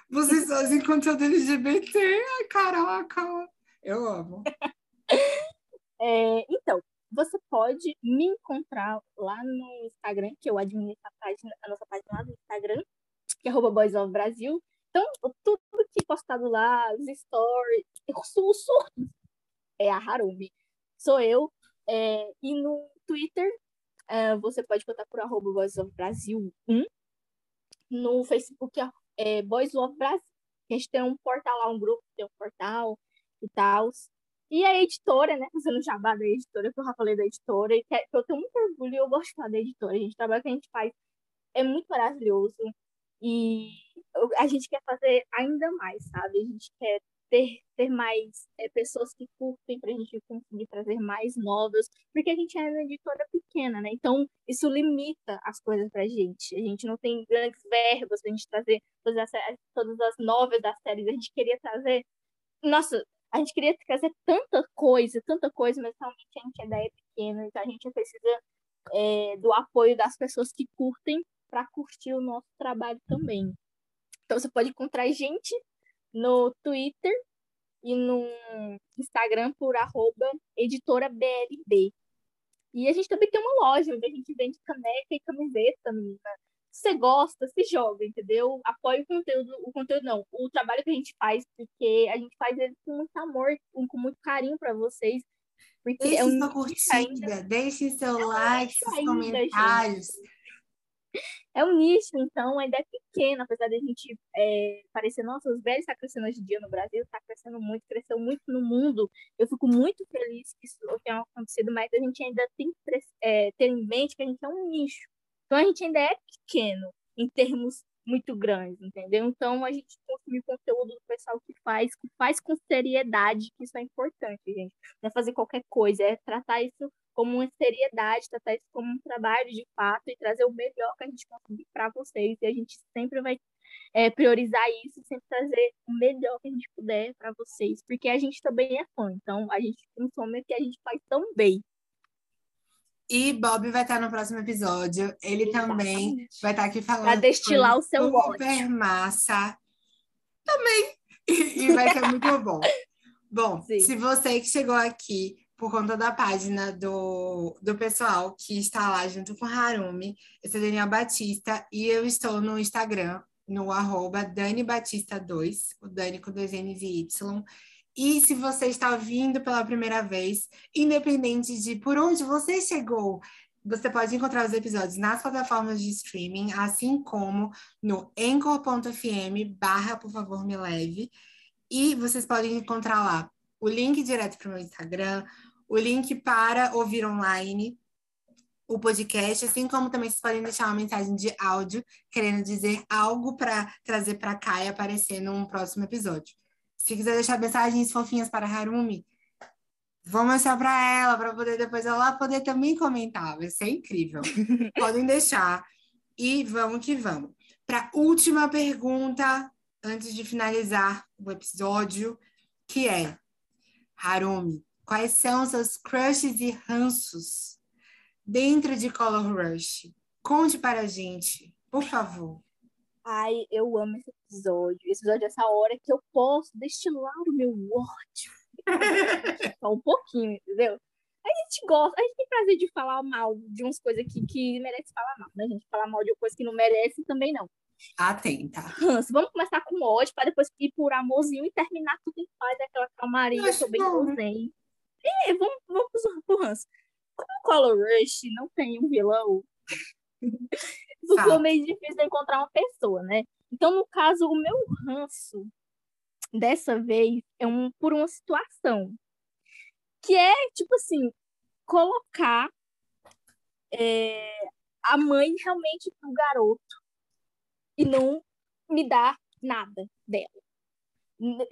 Vocês fazem conteúdo LGBT? Ai, caraca! Eu amo. é, então, você pode me encontrar lá no Instagram, que eu administro a, página, a nossa página lá no Instagram, que é arroba Boys of Brasil. Então, tudo que é postado lá, os stories, o surto é a Harumi. Sou eu. É, e no Twitter, é, você pode contar por arroba Boys of Brasil 1. No Facebook é Boys of Brasil. A gente tem um portal lá, um grupo, tem um portal e tal. E a editora, né? Fazendo jabá da editora, que eu já falei da editora, e que eu tenho muito orgulho e eu gosto de falar da editora. A gente, o trabalho que a gente faz é muito maravilhoso. E a gente quer fazer ainda mais, sabe? A gente quer ter, ter mais é, pessoas que curtem para a gente conseguir trazer mais novas, porque a gente é uma editora pequena, né? Então, isso limita as coisas para a gente. A gente não tem grandes verbas para a gente trazer todas as, todas as novas das séries. A gente queria trazer. Nossa, a gente queria trazer tanta coisa, tanta coisa, mas realmente a gente ainda é pequeno, então a gente precisa é, do apoio das pessoas que curtem para curtir o nosso trabalho também. Então você pode encontrar gente no Twitter e no Instagram por arroba editora BLB. E a gente também tem uma loja onde a gente vende caneca e camiseta, menina você gosta, se joga, entendeu? Apoie o conteúdo, o conteúdo não, o trabalho que a gente faz, porque a gente faz ele com muito amor, com, com muito carinho para vocês. Porque deixe é um sua curtida, ainda... deixe seu é like, seus ainda, comentários. Gente. É um nicho, então, ainda é pequeno, apesar de a gente é, parecer, nossa, os velhos está crescendo hoje em dia no Brasil, está crescendo muito, cresceu muito no mundo. Eu fico muito feliz que isso tenha acontecido, mas a gente ainda tem que é, ter em mente que a gente é um nicho. Então a gente ainda é pequeno em termos muito grandes, entendeu? Então a gente consumir conteúdo do pessoal que faz, que faz com seriedade, que isso é importante, gente. Não é fazer qualquer coisa, é tratar isso como uma seriedade, tratar isso como um trabalho de fato e trazer o melhor que a gente conseguir para vocês. E a gente sempre vai é, priorizar isso, sempre trazer o melhor que a gente puder para vocês, porque a gente também é fã. Então a gente consome o que a gente faz tão bem. E Bob vai estar no próximo episódio. Ele Exatamente. também vai estar aqui falando. Para destilar o seu super massa. Também. E, e vai ser muito bom. Bom, Sim. se você que chegou aqui por conta da página do, do pessoal que está lá junto com Harumi. Eu sou Daniel Batista e eu estou no Instagram, no arroba Dani Batista 2, o Dani com dois N's e Y. E se você está vindo pela primeira vez, independente de por onde você chegou, você pode encontrar os episódios nas plataformas de streaming, assim como no anchor.fm barra, por favor, me leve. E vocês podem encontrar lá o link direto para o meu Instagram, o link para ouvir online o podcast, assim como também vocês podem deixar uma mensagem de áudio querendo dizer algo para trazer para cá e aparecer num próximo episódio. Se quiser deixar mensagens fofinhas para Harumi, vou mostrar para ela, para poder depois ela poder também comentar. Vai ser incrível. Podem deixar. E vamos que vamos. Para última pergunta, antes de finalizar o episódio, que é Harumi, quais são seus crushes e ranços dentro de Color Rush? Conte para a gente, por favor. Ai, eu amo esse episódio. Esse episódio é essa hora que eu posso destilar o meu ódio. Só um pouquinho, entendeu? A gente gosta, a gente tem prazer de falar mal de umas coisas que, que merece falar mal, né? A gente falar mal de uma coisa que não merece também não. Atenta. Ranço. Vamos começar com ódio, para depois ir por amorzinho e terminar tudo em paz, aquela calmaria, eu sou bem zen. E vamos, vamos pro, ranço. Como o Color Rush não tem um vilão, ficou meio difícil encontrar uma pessoa, né? Então, no caso, o meu ranço dessa vez é um por uma situação que é tipo assim colocar é, a mãe realmente pro garoto e não me dar nada dela.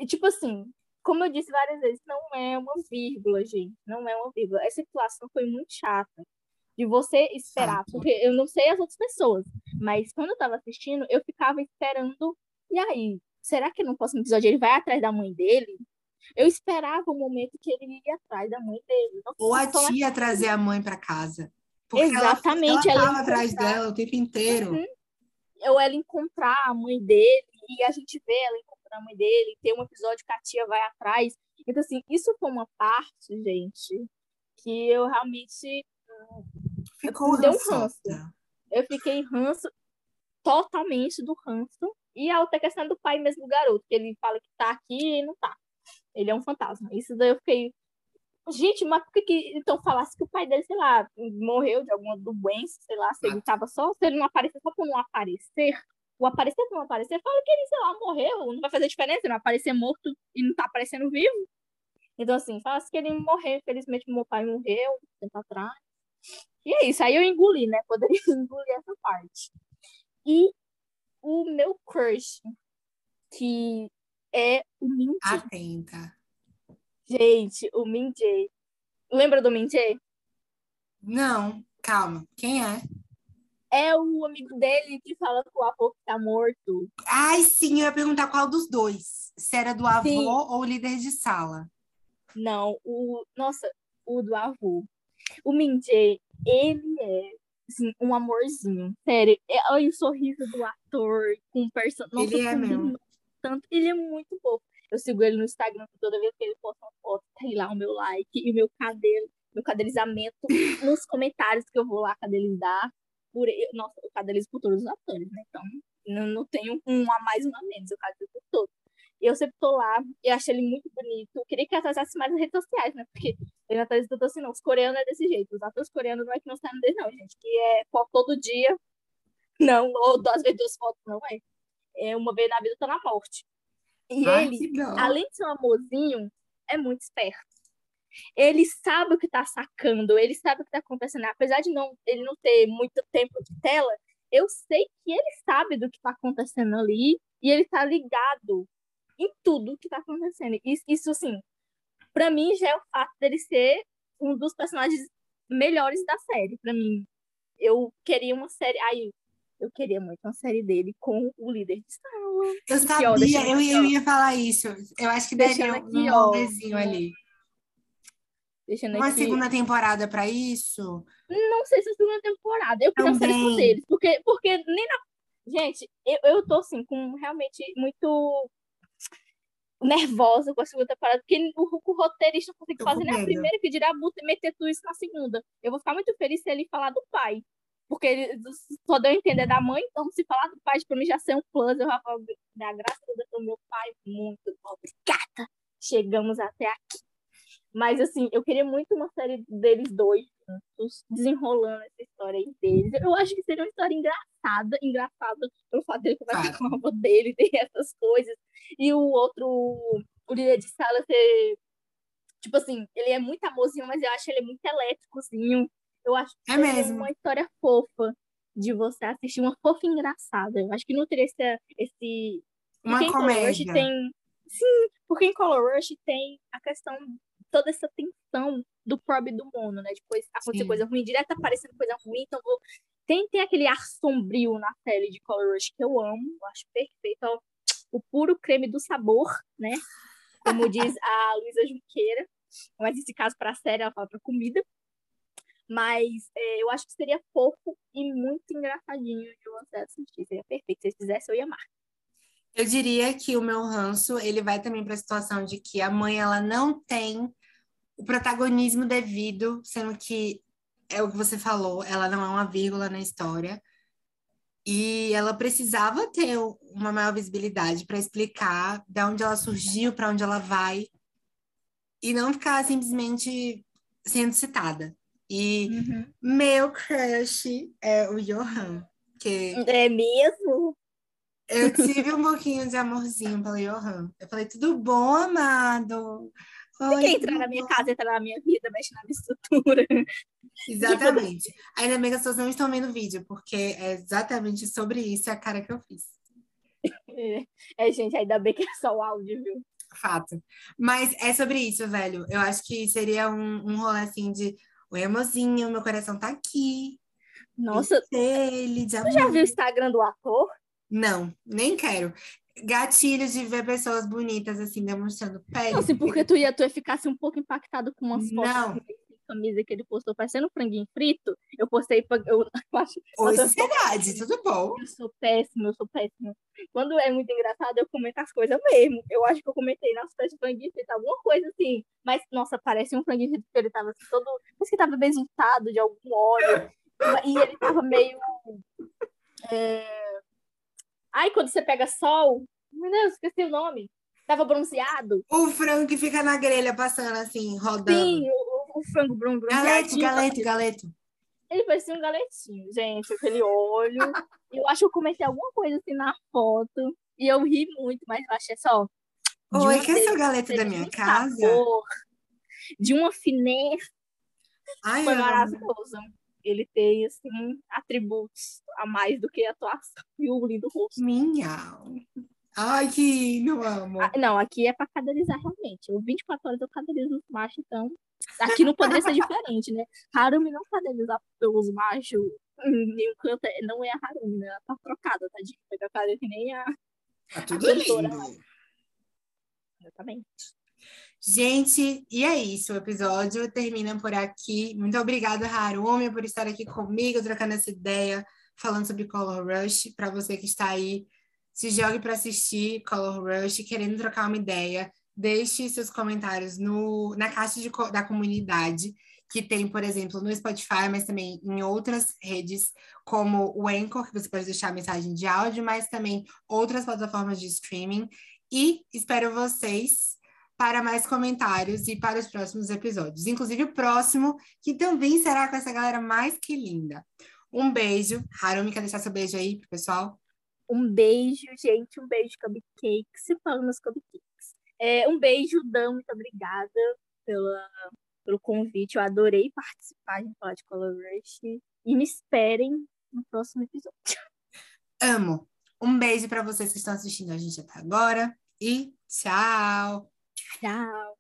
Tipo assim, como eu disse várias vezes, não é uma vírgula, gente. Não é uma vírgula. Essa situação foi muito chata de você esperar, porque eu não sei as outras pessoas, mas quando eu tava assistindo, eu ficava esperando. E aí, será que no próximo episódio ele vai atrás da mãe dele? Eu esperava o momento que ele ia atrás da mãe dele. Ou a tia trazer a mãe para casa. Exatamente. Ela, ela, atrás dela o tempo inteiro. Uhum. Ou ela encontrar a mãe dele e a gente vê ela encontrar a mãe dele, tem um episódio que a tia vai atrás. Então, assim, isso foi uma parte, gente, que eu realmente Ficou deu um ranço. Eu fiquei ranço totalmente do ranço. E a outra questão do pai mesmo do garoto, que ele fala que tá aqui e não tá. Ele é um fantasma. Isso daí eu fiquei. Gente, mas por que, que então falasse que o pai dele, sei lá, morreu de alguma doença, sei lá, se ele tava só, se ele não aparecer só por não aparecer, o aparecer por não aparecer, fala que ele, sei lá, morreu, não vai fazer diferença, não aparecer morto e não tá aparecendo vivo. Então, assim, falasse que ele morreu, infelizmente meu pai morreu tempo atrás. E é isso, aí eu engoli, né? Poderia engolir essa parte. E o meu crush, que é o Min Atenta. Gente, o Min Jae. Lembra do Min Jae? Não, calma. Quem é? É o amigo dele que fala com o avô que tá morto. Ai, sim, eu ia perguntar qual dos dois. Se era do avô sim. ou líder de sala. Não, o. Nossa, o do avô. O Min Jae, ele é assim, um amorzinho. Sério, é, olha o sorriso do ator com o personagem. Ele é mesmo. Tanto, ele é muito fofo. Eu sigo ele no Instagram toda vez que ele posta uma foto, tem lá o meu like e o meu cabelo, meu cadelizamento nos comentários que eu vou lá cadelizar. Por, nossa, eu cadelizo por todos os atores, né? Então, não, não tenho um a mais, um a menos, eu cadelizo por todos. Eu sempre tô lá, eu achei ele muito bonito. Eu queria que atualizasse mais nas redes sociais, né? Porque ele atualiza tudo assim, não. Os coreanos é desse jeito. Os atores coreanos não é que não saem deles, não, gente. Que é foto todo dia. Não, ou duas vezes duas fotos, não é. É uma vez na vida, tá na morte. E Ai, ele, além de ser um amorzinho, é muito esperto. Ele sabe o que tá sacando, ele sabe o que tá acontecendo. Apesar de não, ele não ter muito tempo de tela, eu sei que ele sabe do que tá acontecendo ali e ele tá ligado em tudo que tá acontecendo. Isso, isso assim, para mim já é o fato dele ser um dos personagens melhores da série. Para mim, eu queria uma série. Aí, eu queria muito uma série dele com o líder de sala. Eu sabia, ó, eu, eu, ia falar isso. Eu acho que daria um moldezinho ali. Deixando uma aqui. segunda temporada para isso? Não sei se é segunda temporada. Eu queria uma série com eles, porque, porque nem na. Gente, eu, eu tô assim, com realmente muito nervosa com a segunda temporada, porque o, o roteirista não consegue fazer nem a primeira, que dirá meter tudo isso na segunda. Eu vou ficar muito feliz se ele falar do pai. Porque ele só deu a entender da mãe, então se falar do pai, pra mim já ser um plus, eu já falo, da graça do meu pai, muito obrigada. Chegamos até aqui. Mas, assim, eu queria muito uma série deles dois juntos, desenrolando essa história aí deles. Eu acho que seria uma história engraçada, engraçada pelo fato dele conversar com a avó dele, ter essas coisas. E o outro, o líder de sala ser. Tipo assim, ele é muito amorzinho, mas eu acho ele muito elétricozinho. Eu acho que é mesmo. uma história fofa de você assistir, uma fofa engraçada. Eu acho que não teria esse. esse... Uma comédia. tem. Sim, porque em Color Rush tem a questão toda essa tensão do Prob do Mono, né? Depois acontecer coisa ruim, direto aparecendo coisa ruim, então vou... tem, tem aquele ar sombrio na pele de Color Rush que eu amo, eu acho perfeito, ó, o puro creme do sabor, né? Como diz a Luísa Junqueira, mas nesse caso para a série ela fala para comida. Mas é, eu acho que seria fofo e muito engraçadinho de você assistir. Seria perfeito. Se vocês fizessem, eu ia amar. Eu diria que o meu ranço, ele vai também para a situação de que a mãe, ela não tem o protagonismo devido, sendo que é o que você falou, ela não é uma vírgula na história. E ela precisava ter uma maior visibilidade para explicar de onde ela surgiu, para onde ela vai, e não ficar simplesmente sendo citada. E uhum. meu crush é o Johan. Que é mesmo? Eu tive um pouquinho de amorzinho pelo Johan. Eu falei, tudo bom, amado? Você quer entrar na minha casa, entrar na minha vida, mexer na minha estrutura. Exatamente. Ainda bem que as pessoas não estão vendo o vídeo, porque é exatamente sobre isso a cara que eu fiz. É, é, gente, ainda bem que é só o áudio, viu? Fato. Mas é sobre isso, velho. Eu acho que seria um, um rolê assim de Oi, amorzinho, meu coração tá aqui. Nossa, ele. Você já viu o Instagram do ator? Não, nem quero. Gatilhos de ver pessoas bonitas, assim, demonstrando pele. Não, assim, porque tu ia, tu ia ficar assim, um pouco impactado com umas fotos Não. camisa que ele postou parecendo um franguinho frito. Eu postei, eu, eu acho... Oi, sociedade, tudo bom? Eu sou péssimo, eu sou péssimo. Quando é muito engraçado, eu comento as coisas mesmo. Eu acho que eu comentei nas festas de franguinho frito, alguma coisa assim. Mas, nossa, parece um franguinho frito que ele tava assim, todo... Parece que tava besuntado de algum óleo. E ele tava meio... É Ai, quando você pega sol, meu Deus, esqueci o nome. Tava bronzeado. O frango que fica na grelha passando assim, rodando. Sim, o, o frango bronzeado. Galeto, galeto, galeto. Ele parecia um galetinho, gente, aquele olho. eu acho que eu comentei alguma coisa assim na foto. E eu ri muito, mas eu achei só. Oi, quer ser o galeto da minha casa? Sabor, de uma finesse. Ai, Foi maravilhoso ele tem, assim, atributos a mais do que a atuação e o lindo rosto. Minha! Ai, que não amo. Ah, não, aqui é para cadelizar realmente. Eu 24 horas eu cadelizo os machos, então aqui não poderia ser diferente, né? Harumi não cadelizar pelos machos nenhum canto, é, não é a Harumi, né? Ela tá trocada, tadinha. Foi trocada que nem a. Tá tudo a lindo. Exatamente. Gente, e é isso. O episódio termina por aqui. Muito obrigada, Harumi, por estar aqui comigo, trocando essa ideia, falando sobre Color Rush. Para você que está aí, se jogue para assistir Color Rush, querendo trocar uma ideia. Deixe seus comentários no, na caixa de, da comunidade, que tem, por exemplo, no Spotify, mas também em outras redes, como o Anchor, que você pode deixar mensagem de áudio, mas também outras plataformas de streaming. E espero vocês para mais comentários e para os próximos episódios. Inclusive o próximo, que também será com essa galera mais que linda. Um beijo. Harumi, quer deixar seu beijo aí pro pessoal? Um beijo, gente. Um beijo, Cupcakes. Se fala nos Cupcakes. É, um beijo, Dan. Muito obrigada pela, pelo convite. Eu adorei participar de falar de Color Rush. E me esperem no próximo episódio. Amo. Um beijo para vocês que estão assistindo a gente até agora. E tchau! 然后